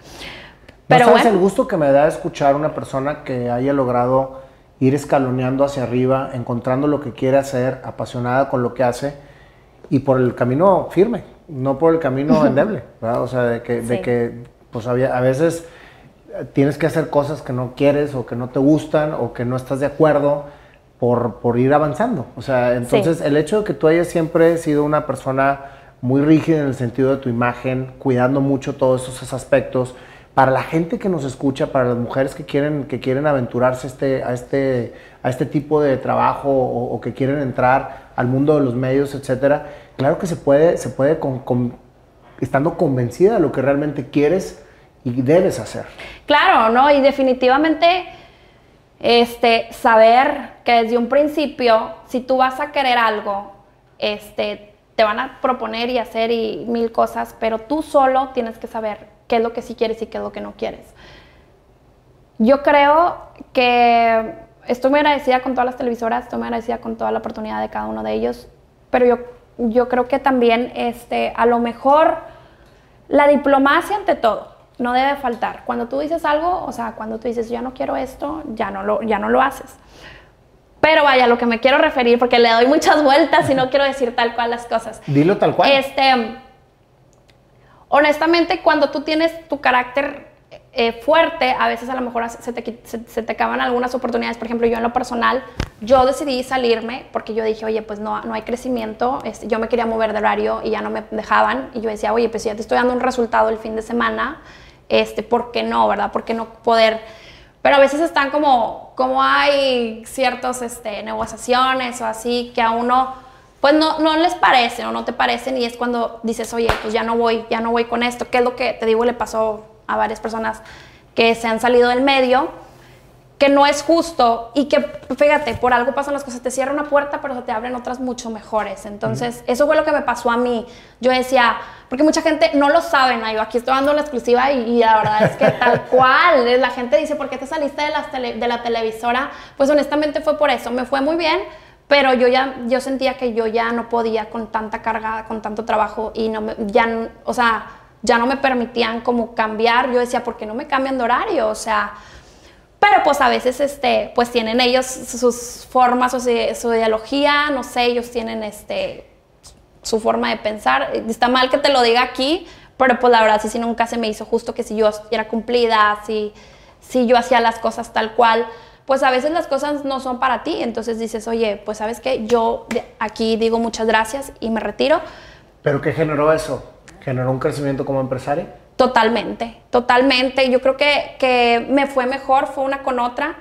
Pero ¿No sabes el gusto que me da escuchar una persona que haya logrado ir escaloneando hacia arriba, encontrando lo que quiere hacer, apasionada con lo que hace y por el camino firme, no por el camino endeble, ¿verdad? O sea, de que, de que pues a veces tienes que hacer cosas que no quieres o que no te gustan o que no estás de acuerdo por, por ir avanzando. O sea, entonces el hecho de que tú hayas siempre sido una persona muy rígida en el sentido de tu imagen, cuidando mucho todos esos aspectos. Para la gente que nos escucha, para las mujeres que quieren, que quieren aventurarse este, a, este, a este tipo de trabajo o, que quieren entrar al mundo de los medios, etcétera, claro que se puede, se puede estando convencida de lo que realmente quieres y debes hacer. Claro, ¿no? Y definitivamente este, saber que desde un principio, si tú vas a querer algo, este, te van a proponer y hacer y mil cosas, pero tú solo tienes que saber qué es lo que sí quieres y qué es lo que no quieres. Yo creo que estoy muy agradecida con todas las televisoras, estoy muy agradecida con toda la oportunidad de cada uno de ellos, pero yo, yo creo que también este, a lo mejor la diplomacia ante todo no debe faltar. Cuando tú dices algo, o sea, cuando tú dices ya no quiero esto, ya no lo, ya no lo haces. Pero vaya, lo que me quiero referir, porque le doy muchas vueltas y no quiero decir tal cual las cosas. Dilo tal cual. Este, honestamente, cuando tú tienes tu carácter eh, fuerte, a veces a lo mejor se te, se, te, acaban algunas oportunidades. Por ejemplo, yo en lo personal, yo decidí salirme porque yo dije, oye, pues no, no hay crecimiento. Este, yo me quería mover de horario y ya no me dejaban. Y yo decía, oye, pues ya te estoy dando un resultado el fin de semana, este, ¿por qué no, verdad? ¿Por qué no poder pero a veces están como, como hay ciertas este, negociaciones o así que a uno pues no, no les parecen o no te parecen y es cuando dices, oye, pues ya no voy, ya no voy con esto, ¿Qué es lo que te digo le pasó a varias personas que se han salido del medio que no es justo y que, fíjate, por algo pasan las cosas, te cierra una puerta, pero se te abren otras mucho mejores. Entonces, eso fue lo que me pasó a mí. Yo decía, porque mucha gente no lo sabe, yo aquí estoy dando la exclusiva y, la verdad es que tal [laughs] cual, la gente dice, ¿por qué te saliste de, de la televisora? Pues honestamente fue por eso, me fue muy bien, pero yo ya, yo sentía que yo ya no podía con tanta carga, con tanto trabajo y no me, ya, o sea, ya no me permitían como cambiar. Yo decía, ¿por qué no me cambian de horario? O sea, pero pues a veces este, pues tienen ellos sus formas o su, ideología, no sé, ellos tienen este, su forma de pensar. Está mal que te lo diga aquí, pero pues la verdad sí, sí nunca se me hizo justo que si yo era cumplida, si, si yo hacía las cosas tal cual, pues a veces las cosas no son para ti. Entonces dices, oye, pues sabes qué, yo aquí digo muchas gracias y me retiro. ¿Pero qué generó eso? ¿Generó un crecimiento como empresaria? Totalmente, totalmente. Yo creo que, que me fue mejor, fue una con otra.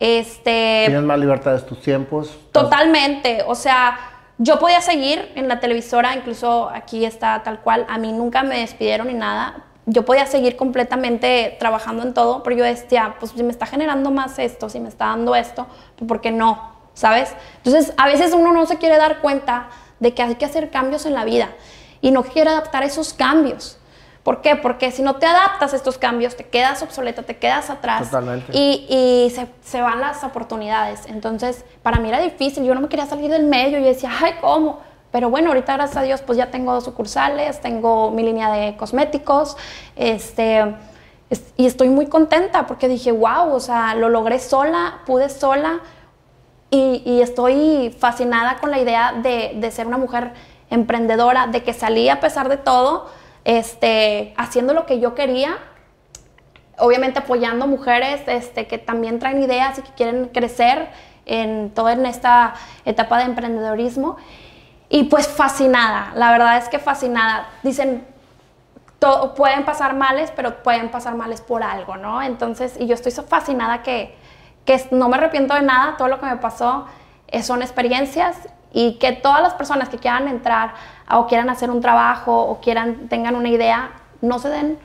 Este, Tienes más libertad de tus tiempos. Totalmente, o sea, yo podía seguir en la televisora, incluso aquí está tal cual, a mí nunca me despidieron ni nada, yo podía seguir completamente trabajando en todo, pero yo decía, pues si me está generando más esto, si me está dando esto, pues ¿por qué no? ¿Sabes? Entonces, a veces uno no se quiere dar cuenta de que hay que hacer cambios en la vida y no quiere adaptar esos cambios. ¿Por qué? Porque si no te adaptas a estos cambios, te quedas obsoleta, te quedas atrás Totalmente. y, y se, se van las oportunidades. Entonces, para mí era difícil, yo no me quería salir del medio, yo decía, ay, ¿cómo? Pero bueno, ahorita gracias a Dios pues ya tengo dos sucursales, tengo mi línea de cosméticos, este, es- y estoy muy contenta porque dije, wow, o sea, lo logré sola, pude sola y, y estoy fascinada con la idea de, de ser una mujer emprendedora, de que salí a pesar de todo, este, haciendo lo que yo quería, obviamente apoyando mujeres este, que también traen ideas y que quieren crecer en toda esta etapa de emprendedorismo. Y pues fascinada, la verdad es que fascinada. Dicen, to- pueden pasar males, pero pueden pasar males por algo, ¿no? Entonces, y yo estoy fascinada que, que no me arrepiento de nada, todo lo que me pasó eh, son experiencias y que todas las personas que quieran entrar o quieran hacer un trabajo o quieran, tengan una idea, no se den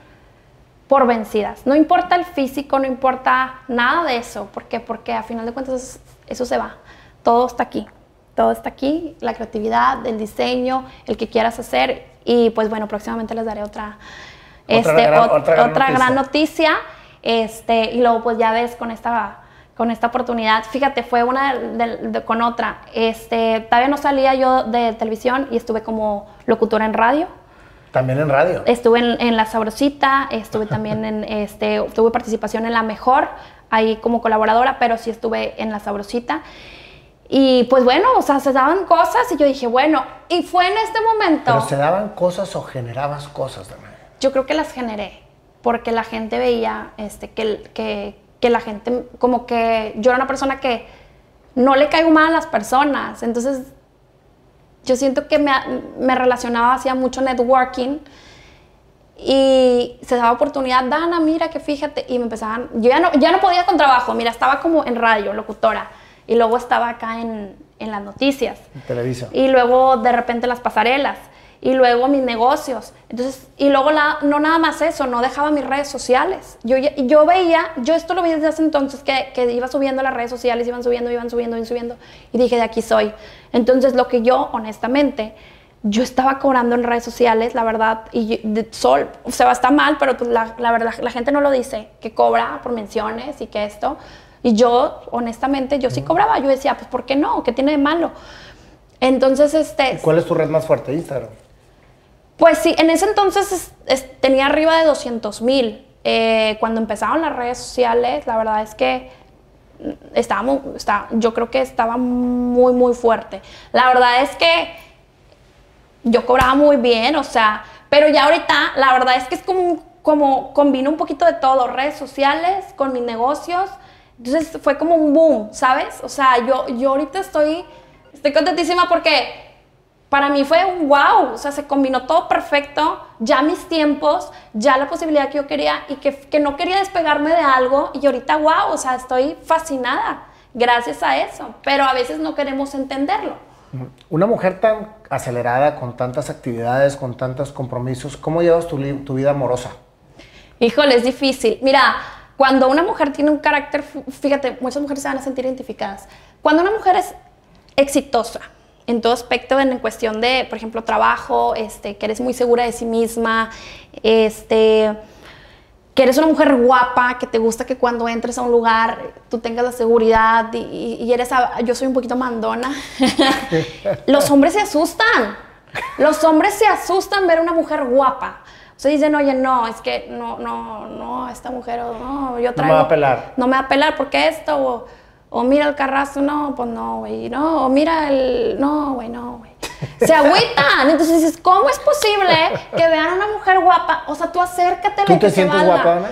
por vencidas. No importa el físico, no importa nada de eso. ¿Por qué? Porque a final de cuentas eso se va. Todo está aquí. Todo está aquí. La creatividad, el diseño, el que quieras hacer. Y pues bueno, próximamente les daré otra, Otra este, gran- ot- otra gran otra gran noticia. noticia. Este, y luego pues ya ves con esta, con esta oportunidad. Fíjate, fue una de- de- con otra. Este, todavía no salía yo de televisión y estuve como locutora en radio. También en radio. Estuve en, en La Sabrosita, estuve también en, [laughs] este, tuve participación en La Mejor, ahí como colaboradora, pero sí estuve en La Sabrosita. Y pues bueno, o sea, se daban cosas y yo dije, bueno, y fue en este momento, Pero se daban cosas o generabas cosas, Danae. yo creo que las generé, porque la gente veía este, que, que, que la gente, como que yo era una persona que no le caigo mal a las personas, entonces yo siento que me, me relacionaba, hacía mucho networking y se daba oportunidad, Dana, mira que fíjate, y me empezaban, yo ya no, ya no podía con trabajo, mira, estaba como en radio, locutora, y luego estaba acá en, en las noticias, En Televisa. y luego de repente las pasarelas, y luego mis negocios, entonces, y luego la, no nada más eso, no dejaba mis redes sociales, yo, yo veía, yo esto lo vi desde hace entonces, que, que iba subiendo las redes sociales, iban subiendo, iban subiendo, iban subiendo, y dije, de aquí soy, entonces lo que yo, honestamente, yo estaba cobrando en redes sociales, la verdad, y de Sol, o sea, está mal, pero pues la, la verdad, la gente no lo dice, que cobra por menciones y que esto. Y yo, honestamente, yo sí cobraba. Yo decía, pues, ¿por qué no? ¿Qué tiene de malo? Entonces, este, ¿Cuál es tu red más fuerte? Instagram. Pues sí, en ese entonces es- es- tenía arriba de 200 mil. Eh, cuando empezaron las redes sociales, la verdad es que estábamos, está, yo creo que estaba muy, muy fuerte. La verdad es que yo cobraba muy bien, o sea, pero ya ahorita la verdad es que es como, como combino un poquito de todo, redes sociales con mis negocios. Entonces fue como un boom, ¿sabes? O sea, yo, yo ahorita estoy, estoy contentísima porque para mí fue un wow, o sea, se combinó todo perfecto, ya mis tiempos, ya la posibilidad que yo quería y que, que no quería despegarme de algo y ahorita wow, o sea, estoy fascinada gracias a eso, pero a veces no queremos entenderlo. Una mujer tan acelerada, con tantas actividades, con tantos compromisos, ¿cómo llevas tu, tu vida amorosa? Híjole, es difícil. Mira, cuando una mujer tiene un carácter, fíjate, muchas mujeres se van a sentir identificadas. Cuando una mujer es exitosa en todo aspecto, en cuestión de, por ejemplo, trabajo, este, que eres muy segura de sí misma, este, que eres una mujer guapa, que te gusta que cuando entres a un lugar tú tengas la seguridad y, y- eres, a- yo soy un poquito mandona, [laughs] los hombres se asustan. Los hombres se asustan ver a una mujer guapa. O sea, dicen, oye, no, es que no, no, no, esta mujer, no, yo me traigo. va a pelar. No me va a pelar porque esto, o, o mira el carrazo, no, pues no, güey, no, o mira el, no, güey, no, güey. Se agüitan. Entonces dices, ¿cómo es posible que vean a una mujer guapa? O sea, tú acércate ¿Tú lo te que sientes guapa, Ana?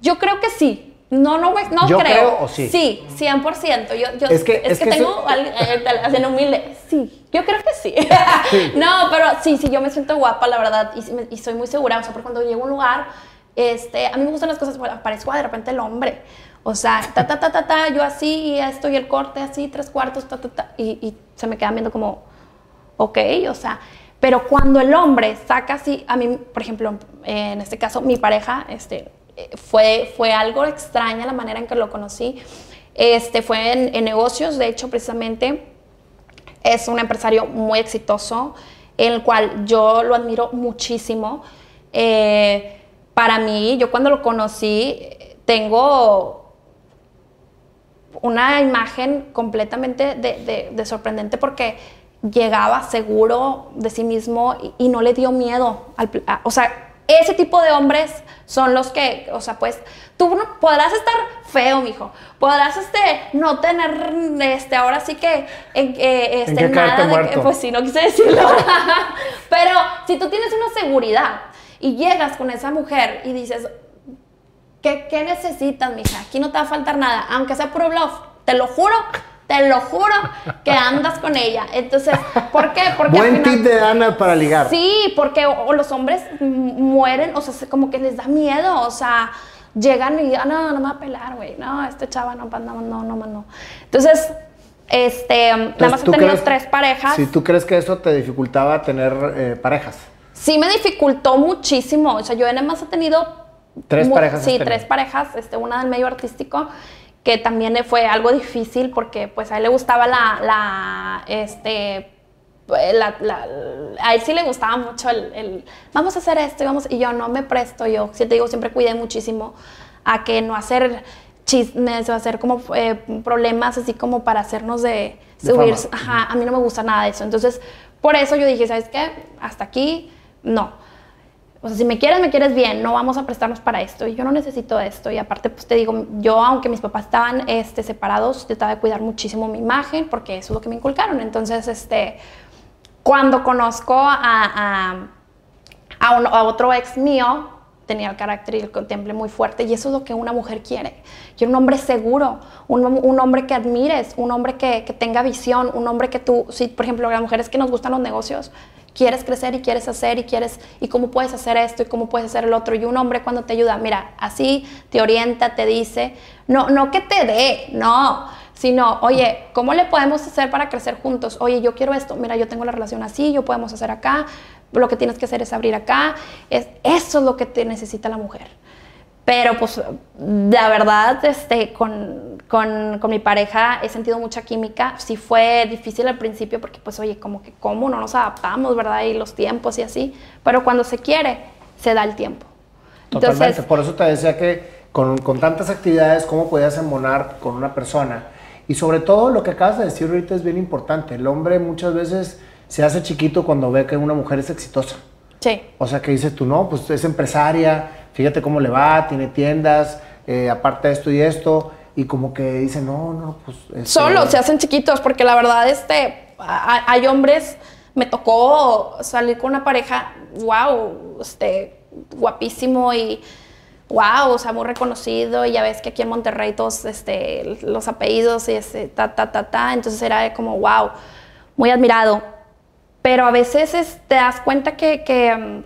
Yo creo que sí. No, no, no ¿Yo creo. creo o sí? Sí, 100%. Yo, yo, Es que- es que tengo eso- al- eh, en humilde. Sí, yo creo que [laughs] sí. no, pero sí, sí, yo me siento guapa, la verdad, y, sí y soy muy segura. O sea, porque cuando llego a un lugar, este, a mí me gustan las cosas, bueno, parezco de repente el hombre. O sea, ta, ta, ta, ta, ta, yo así, y esto, y el corte así, tres cuartos, ta, ta, ta, y, se me quedan viendo como, ok, o sea, pero cuando el hombre saca así, a mí, por ejemplo, en este caso, mi pareja, este, fue, fue algo extraña la manera en que lo conocí. Este, fue en, en negocios, de hecho, precisamente, es un empresario muy exitoso, el cual yo lo admiro muchísimo. Eh, para mí, yo cuando lo conocí, tengo una imagen completamente de, de, sorprendente porque llegaba seguro de sí mismo y, no le dio miedo. Al, o sea, ese tipo de hombres son los que, o sea, pues, tú podrás estar feo, mijo, podrás, este, no tener, este, ahora sí que, en, eh, este, nada de, pues sí, no quise decirlo, [laughs] pero si tú tienes una seguridad y llegas con esa mujer y dices, ¿qué, qué necesitas, mija? Aquí no te va a faltar nada, aunque sea puro bluff, te lo juro te lo juro que andas con ella. Entonces, ¿por qué? Porque Buen tip de Ana para ligar. Sí, porque o, los hombres mueren, o sea, como que les da miedo, o sea, llegan y ah, no, no me va a pelar, güey, no, este chava no, no, no, no, no. Entonces, este, nada más he tenido tres parejas. Si tú crees que eso te dificultaba tener eh, parejas. Sí, me dificultó muchísimo. O sea, yo nada más he tenido. Tres parejas. Sí, tres parejas. Este, una del medio artístico que también fue algo difícil porque pues a él le gustaba la, la este, a él sí le gustaba mucho el, vamos a hacer esto y vamos, y yo no me presto, yo sí te digo, siempre cuidé muchísimo a que no hacer chismes o hacer como eh, problemas así como para hacernos de, subir, ajá, a mí no me gusta nada de eso, entonces por eso yo dije, ¿sabes qué? Hasta aquí, no. O sea, si me quieres, me quieres bien, no vamos a prestarnos para esto. Y yo no necesito esto. Y aparte, pues te digo, yo, aunque mis papás estaban este, separados, trataba de cuidar muchísimo mi imagen, porque eso es lo que me inculcaron. Entonces, este, cuando conozco a, a, otro ex mío, tenía el carácter y el contemple muy fuerte. Y eso es lo que una mujer quiere. Quiere un hombre seguro, un, un hombre que admires, un hombre que, que, tenga visión, un hombre que tú, si por ejemplo, las mujeres que nos gustan los negocios, quieres crecer y quieres hacer y quieres, y cómo puedes hacer esto y cómo puedes hacer el otro. Y un hombre cuando te ayuda, mira, así te orienta, te dice, no, no que te dé, no, sino, oye, ¿cómo le podemos hacer para crecer juntos? Oye, yo quiero esto, mira, yo tengo la relación así, yo podemos hacer acá, lo que tienes que hacer es abrir acá, es, eso es lo que te necesita la mujer. Pero pues la verdad, este, con, con, con, mi pareja he sentido mucha química. Sí fue difícil al principio porque pues oye, como que cómo no nos adaptamos, ¿verdad? Y los tiempos y así. Pero cuando se quiere, se da el tiempo. Totalmente. Entonces, Por eso te decía que con, con tantas actividades, ¿cómo podías embonar con una persona? Y sobre todo lo que acabas de decir ahorita es bien importante. El hombre muchas veces se hace chiquito cuando ve que una mujer es exitosa. Sí. O sea, que dices tú, no, pues es empresaria, fíjate cómo le va, tiene tiendas, eh, aparte de esto y esto, y como que dice, no, no, pues... Este Solo se hacen chiquitos, porque la verdad, este, hay hombres, me tocó salir con una pareja, wow, este, guapísimo y wow, o sea, muy reconocido, y ya ves que aquí en Monterrey todos este, los apellidos y ese ta, ta, ta, ta, entonces era como wow, muy admirado. Pero a veces este, te das cuenta que, que mm,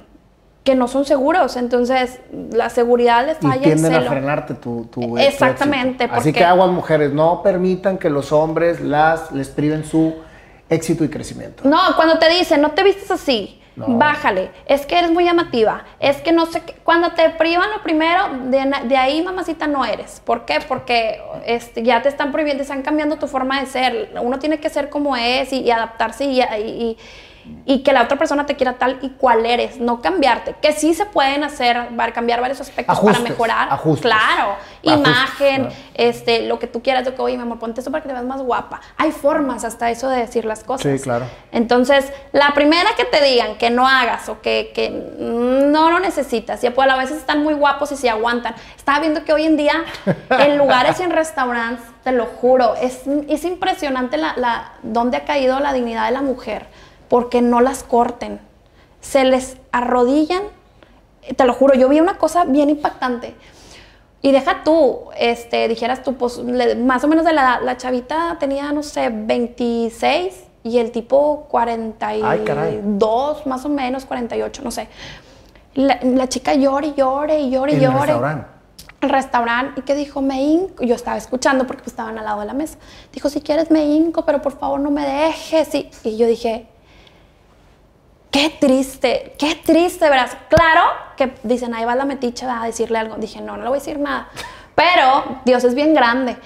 que no son seguros. Entonces, la seguridad les falla. Y tienden a frenarte tu, tu Exactamente. Así que aguas mujeres, no permitan que los hombres las, les priven su éxito y crecimiento. No, cuando te dicen, no te vistes así, bájale, es que eres muy llamativa, es que no sé qué. Cuando te privan lo primero, de, ahí mamacita no eres. ¿Por qué? Porque este, ya te están prohibiendo, te están cambiando tu forma de ser. Uno tiene que ser como es y, adaptarse y y que la otra persona te quiera tal y cual eres, no cambiarte. Que sí se pueden hacer, cambiar varios aspectos para mejorar. Claro, imagen, este, lo que tú quieras, de que, oye, mi amor, ponte esto para que te veas más guapa. Hay formas hasta eso de decir las cosas. Sí, claro. Entonces, la primera que te digan que no hagas o que, que no lo necesitas, y pues a veces están muy guapos y se aguantan. Estaba viendo que hoy en día en [laughs] lugares y en restaurantes, te lo juro, es, es impresionante la, la, dónde ha caído la dignidad de la mujer porque no las corten. Se les arrodillan, te lo juro, yo vi una cosa bien impactante. Y deja tú, este, dijeras tú, pues más o menos de la, la chavita tenía, no sé, 26 y el tipo 42, más o menos, 48, no sé. La, chica llora y llora y llora y llora. al restaurante y que dijo, me hinco. Yo estaba escuchando porque pues, estaban al lado de la mesa. Dijo, si quieres me hinco, pero por favor no me dejes. Y, y yo dije, qué triste, qué triste, verás. Claro que dicen, ahí va la meticha a decirle algo. Dije, no, no le voy a decir nada. Pero Dios es bien grande.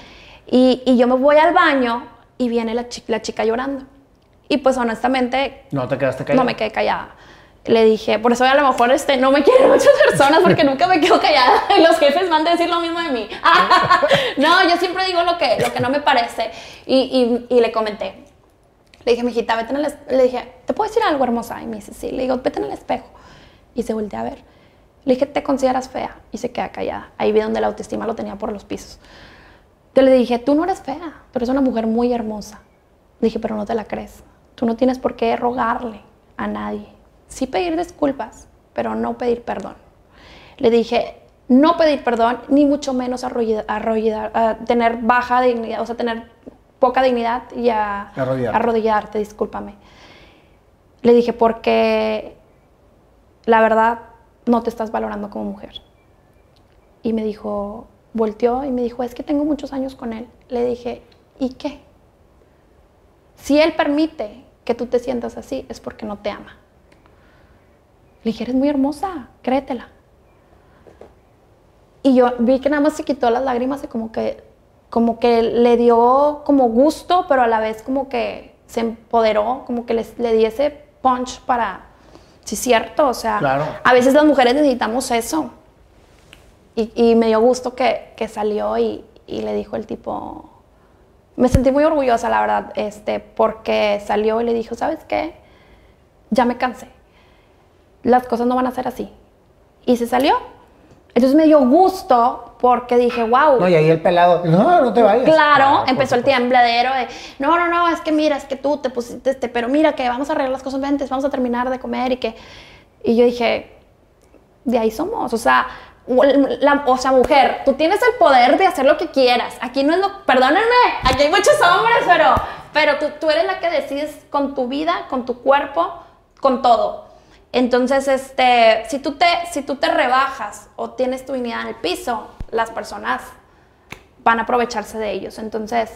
Y, y yo me voy al baño y viene la, chi- la chica llorando. Y pues honestamente, No te quedaste callada. no me quedé callada. Le dije, por eso a lo mejor este, no me quieren muchas personas porque nunca me quedo callada [laughs] los jefes van a decir lo mismo de mí. [laughs] no, yo siempre digo lo que, lo que no me parece. Y, y, y le comenté. Le dije, mijita, vete en el espejo. Le dije, ¿te puedo decir algo hermosa? Y me dice, sí. Le digo, vete en el espejo. Y se voltea a ver. Le dije, ¿te consideras fea? Y se queda callada. Ahí vi donde la autoestima lo tenía por los pisos. Yo le dije, tú no eres fea, tú eres una mujer muy hermosa. Le dije, pero no te la crees. Tú no tienes por qué rogarle a nadie. Sí pedir disculpas, pero no pedir perdón. Le dije, no pedir perdón, ni mucho menos arrollida- arrollida- ah, tener baja dignidad, o sea, tener poca dignidad y a- Arrodillarte. arrodillarte, discúlpame. Le dije, porque la verdad no te estás valorando como mujer. Y me dijo, volteó y me dijo, es que tengo muchos años con él. Le dije, ¿y qué? Si él permite que tú te sientas así, es porque no te ama. Le dije, eres muy hermosa, créetela. Y yo vi que nada más se quitó las lágrimas y como que, como que le dio como gusto, pero a la vez como que se empoderó, como que les- le di ese punch para, sí, cierto, o sea, Claro. a veces las mujeres necesitamos eso. Y, y me dio gusto que, que salió y, y le dijo el tipo, me sentí muy orgullosa, la verdad, este, porque salió y le dijo, ¿sabes qué? Ya me cansé. Las cosas no van a ser así. Y se salió. Entonces me dio gusto porque dije, wow. No, y ahí el pelado, no, no te vayas. Claro, por empezó el supuesto. tembladero de, no, no, no, es que mira, es que tú te pusiste este, pero mira que vamos a arreglar las cosas, ventes, vamos a terminar de comer y que... Y yo dije, de ahí somos, o sea, la- o sea, mujer, tú tienes el poder de hacer lo que quieras. Aquí no es lo, perdónenme, aquí hay muchos hombres, pero, pero tú, tú eres la que decides con tu vida, con tu cuerpo, con todo. Entonces, este, si tú te, si tú te rebajas o tienes tu dignidad en el piso, las personas van a aprovecharse de ellos. Entonces,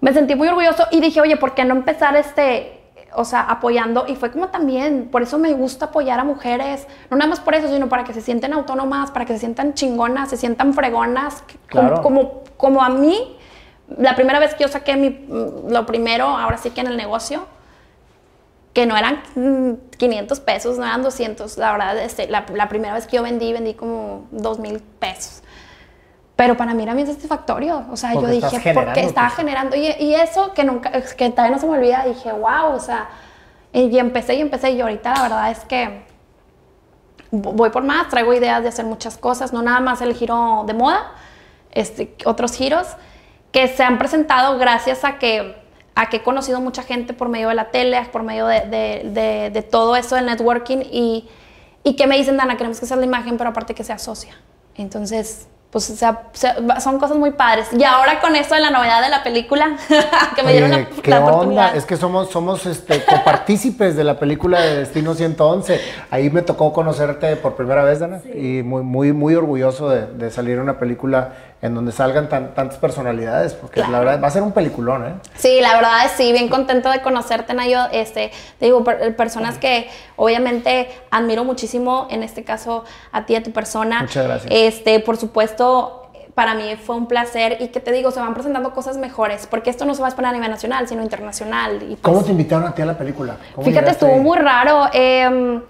me sentí muy orgulloso y dije, oye, ¿por qué no empezar este, o sea, apoyando? Y fue como también, por eso me gusta apoyar a mujeres, no nada más por eso, sino para que se sienten autónomas, para que se sientan chingonas, se sientan fregonas, Claro. como, como, como a mí, la primera vez que yo saqué mi, lo primero, ahora sí que en el negocio, que no eran mm, 500 pesos, no eran 200, la verdad, este, la, la primera vez que yo vendí, vendí como 2 mil pesos. Pero para mí era bien satisfactorio. O sea, Porque yo dije, porque estaba pues. generando. Y, y eso que nunca, que todavía no se me olvida, dije, wow, o sea, y, y empecé y empecé. Y ahorita la verdad es que vo- voy por más, traigo ideas de hacer muchas cosas, no nada más el giro de moda, este, otros giros que se han presentado gracias a que, a que he conocido mucha gente por medio de la tele, por medio de, de- de- de todo eso del networking y, y que me dicen, Dana, queremos que sea la imagen, pero aparte que sea socia. Entonces, pues o sea, se- son cosas muy padres. Y ahora con esto de la novedad de la película, [laughs] que me dieron la, ¿qué la onda? oportunidad. Es que somos, somos este, copartícipes de la película de Destino 111. Ahí me tocó conocerte por primera vez, Dana. Y muy, muy, muy orgulloso de, de salir en una película en donde salgan tan- tantas personalidades. Porque la verdad va a ser un peliculón, ¿eh? Sí, la verdad es sí, bien contento de conocerte, Nayo. Este, te digo, per- personas que obviamente admiro muchísimo, en este caso a ti, a tu persona. Muchas gracias. Este, por supuesto, para mí fue un placer y que te digo, se van presentando cosas mejores, porque esto no se va a exponer a nivel nacional, sino internacional. Y pues, ¿Cómo te invitaron a ti a la película? ¿Cómo Fíjate, llegaste estuvo muy raro. eh,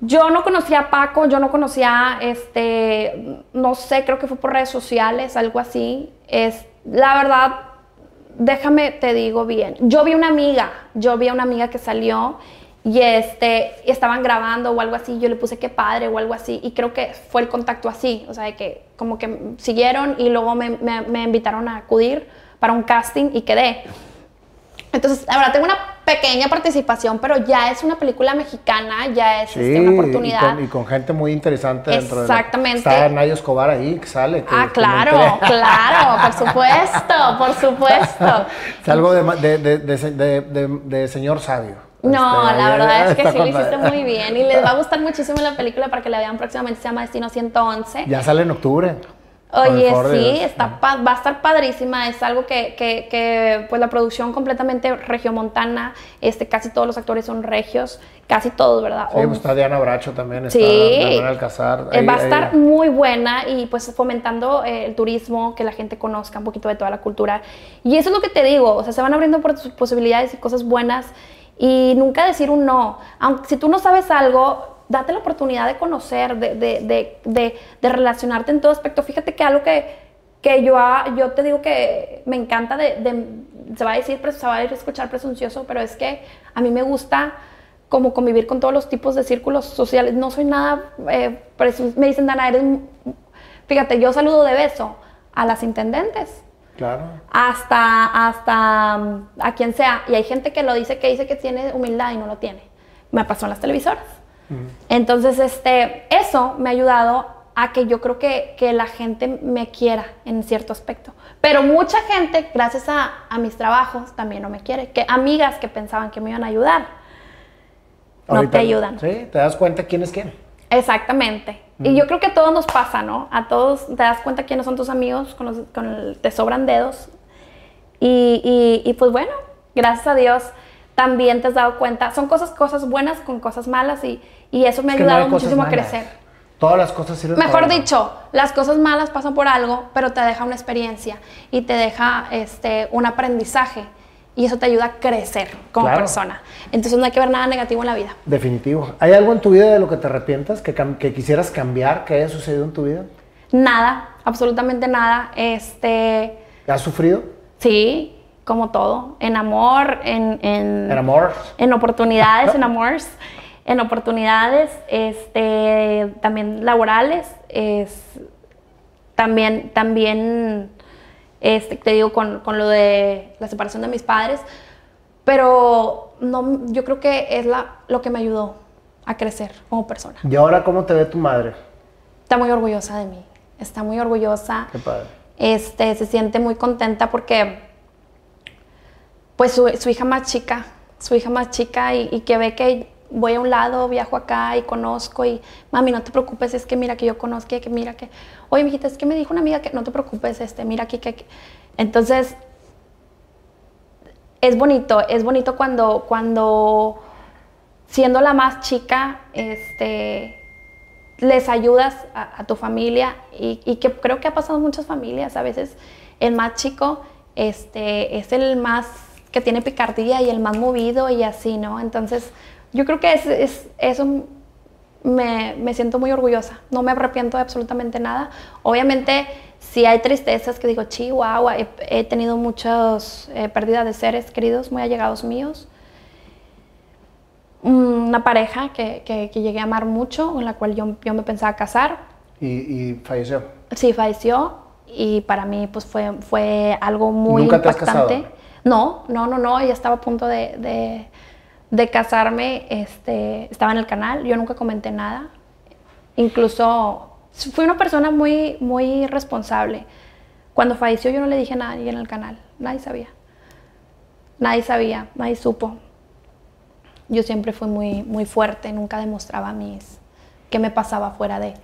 yo no conocía a Paco, yo no conocía, este, no sé, creo que fue por redes sociales, algo así. Es, la verdad, déjame, te digo bien. Yo vi una amiga, yo vi a una amiga que salió y este, estaban grabando o algo así. Yo le puse qué padre o algo así y creo que fue el contacto así, o sea, de que como que siguieron y luego me- me invitaron a acudir para un casting y quedé. Entonces, ahora tengo una pequeña participación, pero ya es una película mexicana, ya es este, una oportunidad. Y con, gente muy interesante dentro Exactamente. de Está Nayo Escobar ahí, que sale. ah, claro, claro, [laughs] por supuesto, por supuesto. es algo de, de, de señor sabio. No, este, la verdad es que sí lo hiciste [laughs] muy bien y les va a gustar muchísimo la película para que la vean próximamente. Se llama Destino 111. Ya sale en octubre. Oye, sí, está, va a estar padrísima. Es algo que, que, que, pues la producción completamente regiomontana. Este, casi todos los actores son regios, casi todos, ¿verdad? Sí, pues está Diana Bracho también, está sí, Alcázar. Eh, va a estar muy buena y pues fomentando eh, el turismo, que la gente conozca un poquito de toda la cultura. Y eso es lo que te digo, o sea, se van abriendo por posibilidades y cosas buenas y nunca decir un no. Aunque si tú no sabes algo, date la oportunidad de conocer, de, de, de, de relacionarte en todo aspecto. Fíjate que algo que, que yo, yo te digo que me encanta de, se va a decir, se va a escuchar presuncioso, pero es que a mí me gusta como convivir con todos los tipos de círculos sociales. No soy nada, eh, me dicen, Dana, eres, fíjate, yo saludo de beso a las intendentes Claro. Hasta, hasta mm, a quien sea. Y hay gente que lo dice, que dice que tiene humildad y no lo tiene. Me pasó en las televisoras. Entonces, este, eso me ha ayudado a que yo creo que, que, la gente me quiera en cierto aspecto. Pero mucha gente, gracias a, a, mis trabajos, también no me quiere. Que amigas que pensaban que me iban a ayudar, no te ayudan. Sí, te das cuenta quién es quién. Exactamente. Y yo creo que a todos nos pasa, ¿no? A todos te das cuenta quiénes son tus amigos, con los, con te sobran dedos. Y, y, pues bueno, gracias a Dios también te has dado cuenta. Son cosas, cosas buenas con cosas malas y, y eso me ha ayudado muchísimo a crecer. Todas las cosas sirven Mejor dicho, las cosas malas pasan por algo, pero te deja una experiencia y te deja este, un aprendizaje y eso te ayuda a crecer como persona. Entonces no hay que ver nada negativo en la vida. Definitivo. ¿Hay algo en tu vida de lo que te arrepientas, que, que quisieras cambiar, que haya sucedido en tu vida? Nada, absolutamente nada. Este, ¿Has sufrido? Sí, como todo. En amor, en... En, ¿En amor. En oportunidades, en [laughs] amores. En oportunidades, este, también laborales, es, también, también este, te digo, con, con, lo de la separación de mis padres, pero no, yo creo que es la, lo que me ayudó a crecer como persona. ¿Y ahora cómo te ve tu madre? Está muy orgullosa de mí, está muy orgullosa. Qué padre. Este, se siente muy contenta porque, pues, su, su hija más chica, su hija más chica y, y que ve que voy a un lado, viajo acá y conozco y, mami, no te preocupes, es que mira que yo conozco, que mira que, oye, mijita, es que me dijo una amiga que no te preocupes, este, mira aquí que, entonces, es bonito, es bonito cuando, cuando, siendo la más chica, este, les ayudas a, tu familia y, y, que creo que ha pasado muchas familias, a veces el más chico, este, es el más que tiene picardía y el más movido y así, ¿no? Entonces, yo creo que es, es eso me, me, siento muy orgullosa. No me arrepiento de absolutamente nada. Obviamente, si hay tristezas que digo, chihuahua, he, he tenido muchas eh, pérdidas de seres queridos muy allegados míos. Una pareja que, que, que, llegué a amar mucho, con la cual yo, yo me pensaba casar. ¿Y, ¿Y, falleció? Sí, falleció. Y para mí, pues fue, fue algo muy ¿Nunca impactante. Te has casado? No, no, no, no. Ella estaba a punto de, de de casarme, este, estaba en el canal, yo nunca comenté nada. Incluso fui una persona muy, muy responsable. Cuando falleció yo no le dije a nadie en el canal, nadie sabía. Nadie sabía, nadie supo. Yo siempre fui muy, muy fuerte, nunca demostraba mis qué me pasaba fuera de.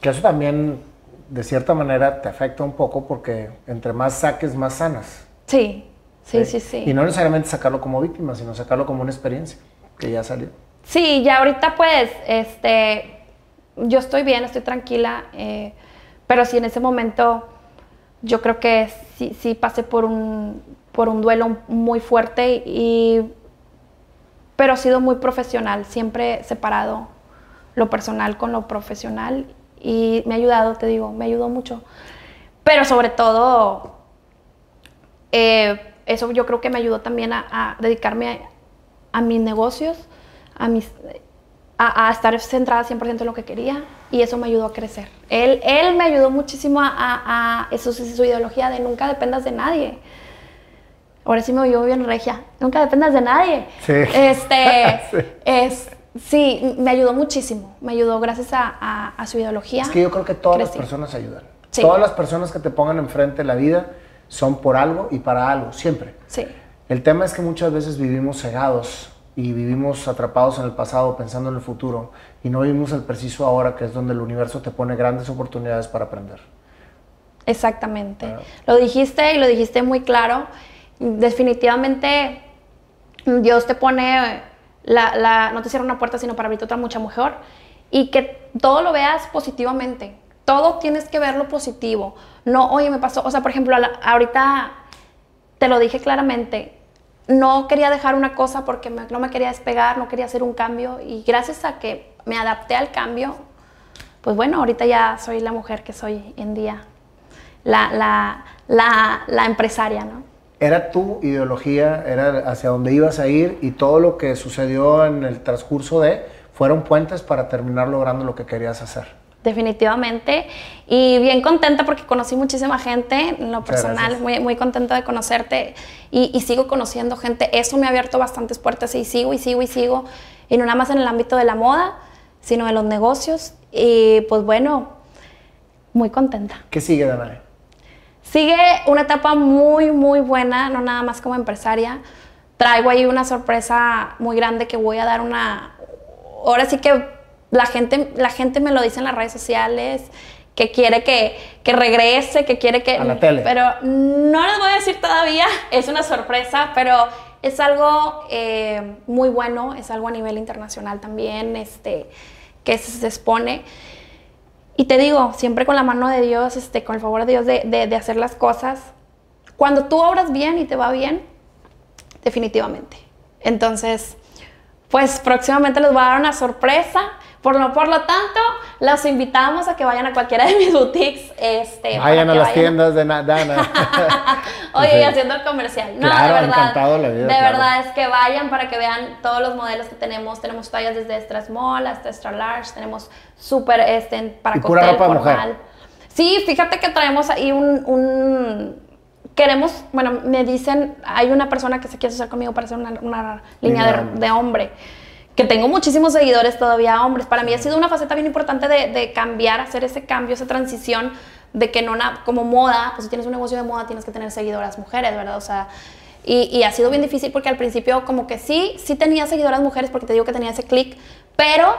Que eso también, de cierta manera, te afecta un poco porque entre más saques, más sanas. Sí, Sí, sí, sí. Y no necesariamente sacarlo como víctima, sino sacarlo como una experiencia que ya salió. Sí, ya ahorita pues, este, yo estoy bien, estoy tranquila, eh, pero sí en ese momento yo creo que sí, sí pasé por un, por un duelo muy fuerte y, pero he sido muy profesional, siempre separado lo personal con lo profesional y me ha ayudado, te digo, me ayudó mucho. Pero sobre todo, eh, eso yo creo que me ayudó también a, a dedicarme a, a, mis negocios, a, mis, a, estar centrada 100% en lo que quería y eso me ayudó a crecer. Él, él me ayudó muchísimo a, eso, su ideología de nunca dependas de nadie. ahora sí me oigo bien regia, nunca dependas de nadie. Sí. [laughs] Este, [laughs] Sí. es, sí, me ayudó muchísimo, me ayudó gracias a, a- a su ideología. Es que yo creo que todas las Crecí. personas ayudan. Sí. Todas las personas que te pongan enfrente en la vida son por algo y para algo, siempre. Sí, El tema es que muchas veces vivimos cegados y vivimos atrapados en el pasado pensando en el futuro y no vivimos el preciso ahora que es donde el universo te pone grandes oportunidades para aprender. exactamente. Claro. Lo dijiste y lo dijiste muy claro. Definitivamente Dios te pone la, la- no te cierra una puerta sino para abrirte otra mucha mejor y que todo lo veas positivamente. Todo tienes que verlo positivo. No, oye, me pasó, o sea, por ejemplo, ahorita te lo dije claramente, no quería dejar una cosa porque no me quería despegar, no quería hacer un cambio y gracias a que me adapté al cambio, pues bueno, ahorita ya soy la mujer que soy en día, la, la, la, empresaria, ¿no? Era tu ideología, era hacia donde ibas a ir y todo lo que sucedió en el transcurso de fueron puentes para terminar logrando lo que querías hacer. Definitivamente. Y bien contenta porque conocí muchísima gente en lo personal, muy, muy contenta de conocerte y, y sigo conociendo gente. Eso me ha abierto bastantes puertas y sigo y sigo y sigo. Y no nada más en el ámbito de la moda, sino de los negocios. Y pues bueno, muy contenta. ¿Qué sigue, Danae? Sigue una etapa muy, muy buena, no nada más como empresaria. Traigo ahí una sorpresa muy grande que voy a dar una... Ahora sí que la gente, la gente me lo dice en las redes sociales, que quiere que, que regrese, que quiere que... A la tele. Pero no les voy a decir todavía, [laughs] es una sorpresa, pero es algo eh, muy bueno, es algo a nivel internacional también, este, que se, expone. Y te digo, siempre con la mano de Dios, este, con el favor de Dios de, de- de hacer las cosas. Cuando tú obras bien y te va bien, definitivamente. Entonces, pues próximamente les voy a dar una sorpresa. Por lo, por lo tanto, los invitamos a que vayan a cualquiera de mis boutiques. Este, Vayan a las vayan. tiendas de Na- Dana. [laughs] [laughs] Oye, Sí. haciendo el comercial. No, Claro, de verdad. encantado la vida, De claro. verdad es que vayan para que vean todos los modelos que tenemos. Tenemos tallas desde extra small hasta extra large. Tenemos súper este, para Y pura ropa mujer. Sí, fíjate que traemos ahí un, un- Queremos, bueno, me dicen, hay una persona que se quiere asociar conmigo para hacer una, una línea Línea de, de hombre. Que tengo muchísimos seguidores todavía hombres. Para mí ha sido una faceta bien importante de, de cambiar, hacer ese cambio, esa transición de que no, na- como moda, pues si tienes un negocio de moda tienes que tener seguidoras mujeres, ¿verdad? O sea, y, y ha sido bien difícil porque al principio como que sí, sí tenía seguidoras mujeres porque te digo que tenía ese clic, pero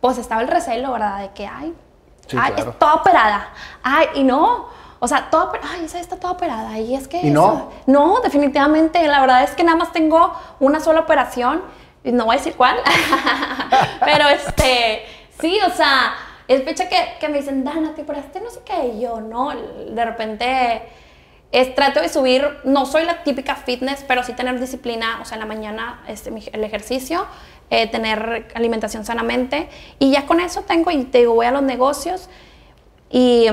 pues estaba el recelo, ¿verdad? De que, ay, Sí, ay, claro. es toda operada. Ay, y no. O sea, toda, ay, esa está toda operada. Y es que. ¿Y no? eso- no, definitivamente. La verdad es que nada más tengo una sola operación. No voy a decir cuál. [laughs] Pero este. Sí, o sea, es fecha que, que me dicen, Dana, te operaste no sé qué. Yo, no. De repente. Es, trato de subir, no soy la típica fitness, pero sí tener disciplina, o sea, en la mañana este, el ejercicio, eh, tener alimentación sanamente, y ya con eso tengo, y te digo, voy a los negocios, y,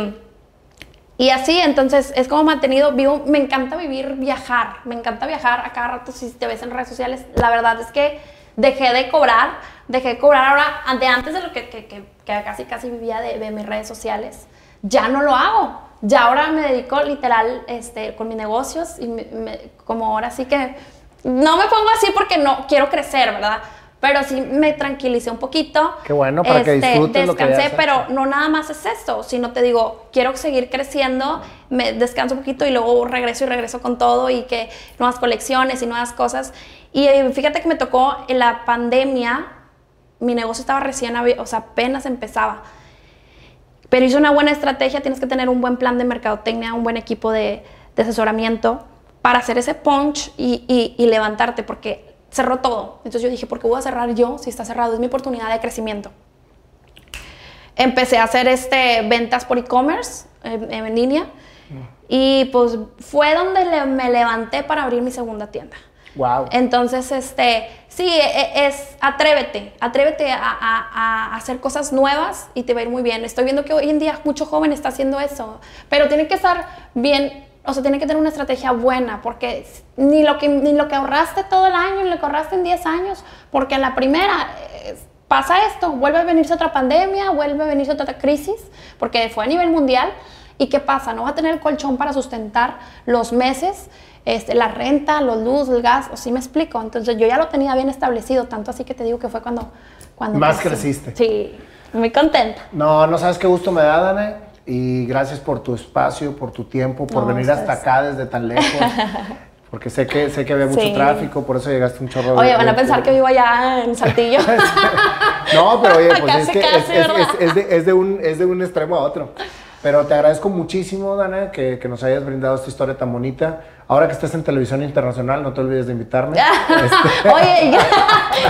y así, entonces, es como mantenido, vivo, me encanta vivir, viajar, me encanta viajar a cada rato, si te ves en redes sociales, la verdad es que dejé de cobrar, dejé de cobrar ahora, de antes de lo que, que, que- casi casi vivía de, de mis redes sociales, ya no lo hago, ya ahora me dedico literal este, con mis negocios, y me- como ahora sí que, no me pongo así porque no quiero crecer, ¿verdad? Pero sí me tranquilicé un poquito. Qué bueno, para que disfrutes lo que Descansé, pero no nada más es esto, sino te digo, quiero seguir creciendo, me descanso un poquito y luego regreso y regreso con todo y que nuevas colecciones y nuevas cosas. Y eh, fíjate que me tocó en la pandemia, mi negocio estaba recién, o sea, apenas empezaba. Pero hice una buena estrategia, tienes que tener un buen plan de mercadotecnia, un buen equipo de, de asesoramiento para hacer ese punch y, y- y levantarte, porque cerró todo. Entonces yo dije, ¿por qué voy a cerrar yo si está cerrado? Es mi oportunidad de crecimiento. Empecé a hacer este, ventas por e-commerce en, en línea y pues fue donde le- me levanté para abrir mi segunda tienda. Wow. Entonces, este, sí, e- e- es, atrévete, atrévete a, a- a hacer cosas nuevas y te va a ir muy bien. Estoy viendo que hoy en día mucho joven está haciendo eso, pero tiene que estar bien, o sea, tiene que tener una estrategia buena, porque ni lo que, ni lo que ahorraste todo el año, ni lo que ahorraste en 10 años, porque en la primera eh, pasa esto, vuelve a venirse otra pandemia, vuelve a venirse otra crisis, porque fue a nivel mundial. ¿Y qué pasa? No va a tener el colchón para sustentar los meses este, la renta, los luz, el gas, o sí me explico. Entonces yo ya lo tenía bien establecido, tanto así que te digo que fue cuando... cuando Más crecí. creciste. Sí, muy contenta. No, no sabes qué gusto me da, Dana. Y gracias por tu espacio, por tu tiempo, por No, venir hasta acá desde tan lejos. [laughs] Porque sé que, sé que había mucho Sí. tráfico, por eso llegaste un chorro de- Oye, van a de- pensar que vivo allá en Saltillo. [laughs] No, pero oye, pues es que es, casi, es- ¿verdad? es- es de, es de un, es de un extremo a otro. Pero te agradezco muchísimo, Dana, que, que nos hayas brindado esta historia tan bonita. Ahora que estés en televisión internacional, no te olvides de invitarme. [laughs] Este, Oye,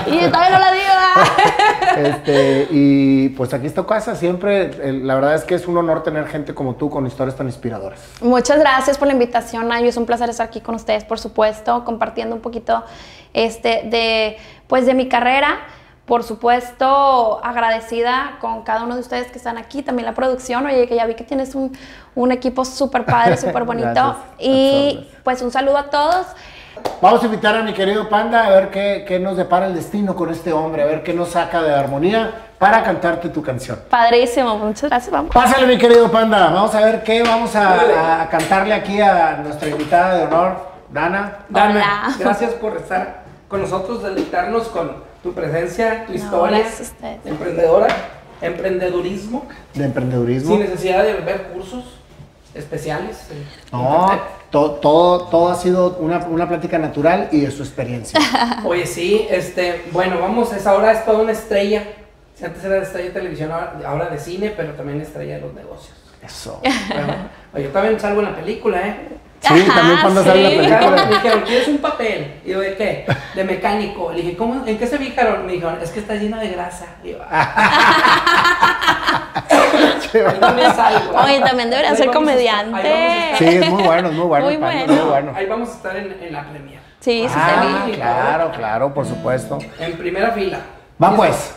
y, y todavía no la digo. [laughs] este, y pues aquí está tu casa, siempre. el- la verdad es que es un honor tener gente como tú con historias tan inspiradoras. Muchas gracias por la invitación, Ayo. Es un placer estar aquí con ustedes, por supuesto, compartiendo un poquito este, de, pues, de mi carrera. Por supuesto, agradecida con cada uno de ustedes que están aquí, también la producción. Oye, que ya vi que tienes un, un equipo súper padre, súper [laughs] bonito. Y pues un saludo a todos. Vamos a invitar a mi querido Panda a ver qué, qué nos depara el destino con este hombre, a ver qué nos saca de armonía para cantarte tu canción. Padrísimo, muchas gracias. Vamos. Pásale, mi querido Panda. Vamos a ver qué vamos a, a cantarle aquí a nuestra invitada de honor, Dana. Dana, Hola. gracias por estar con nosotros, deleitarnos con tu presencia, tu historia, gracias a ustedes. emprendedora, emprendedurismo, De emprendedurismo. sin necesidad de ver cursos especiales. No, internet. to- todo, todo ha sido una, una plática natural y de su experiencia. [laughs] Oye, sí, este, bueno, vamos, es ahora es toda una estrella. Si antes era estrella de televisión, ahora, ahora de cine, pero también estrella de los negocios. Eso. Bueno, oye, yo también salgo en la película, ¿eh? Sí, también cuando sale la sí. Me película. dijeron, ¿quieres un papel? Y yo, ¿de qué? De mecánico. Le dije, ¿cómo, ¿en qué se fijaron? Me dijeron, es que está llena de grasa. Y yo, salgo. Oye, también debería ser comediante. ahí vamos a estar. Sí, es muy bueno, es muy bueno. Muy bueno. Muy bueno. Ahí vamos a estar en, en la premier. Sí, sí, Ah, vi. claro, claro, por supuesto. En primera fila. Va pues.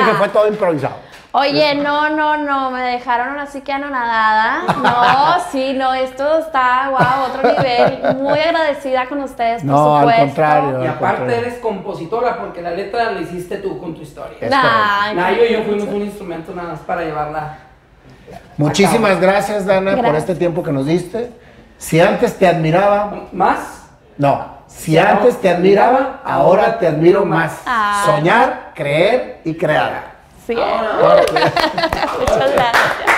Que fue todo improvisado. Oye, no, no, no, me dejaron así que anonadada. No, [laughs] sí, no, esto está, wow, otro nivel. Muy agradecida con ustedes, por No, al supuesto. contrario. Y al aparte contrario. eres compositora porque la letra la hiciste tú con tu historia. Es Ay, Nayo y yo fuimos un instrumento nada más para llevarla. Muchísimas gracias, Dana, por este tiempo que nos diste. Si antes te admiraba, ¿Más? no. Si antes te admiraba, ahora te admiro más. Ah. Soñar, creer y crear. Sí. [laughs] Muchas gracias.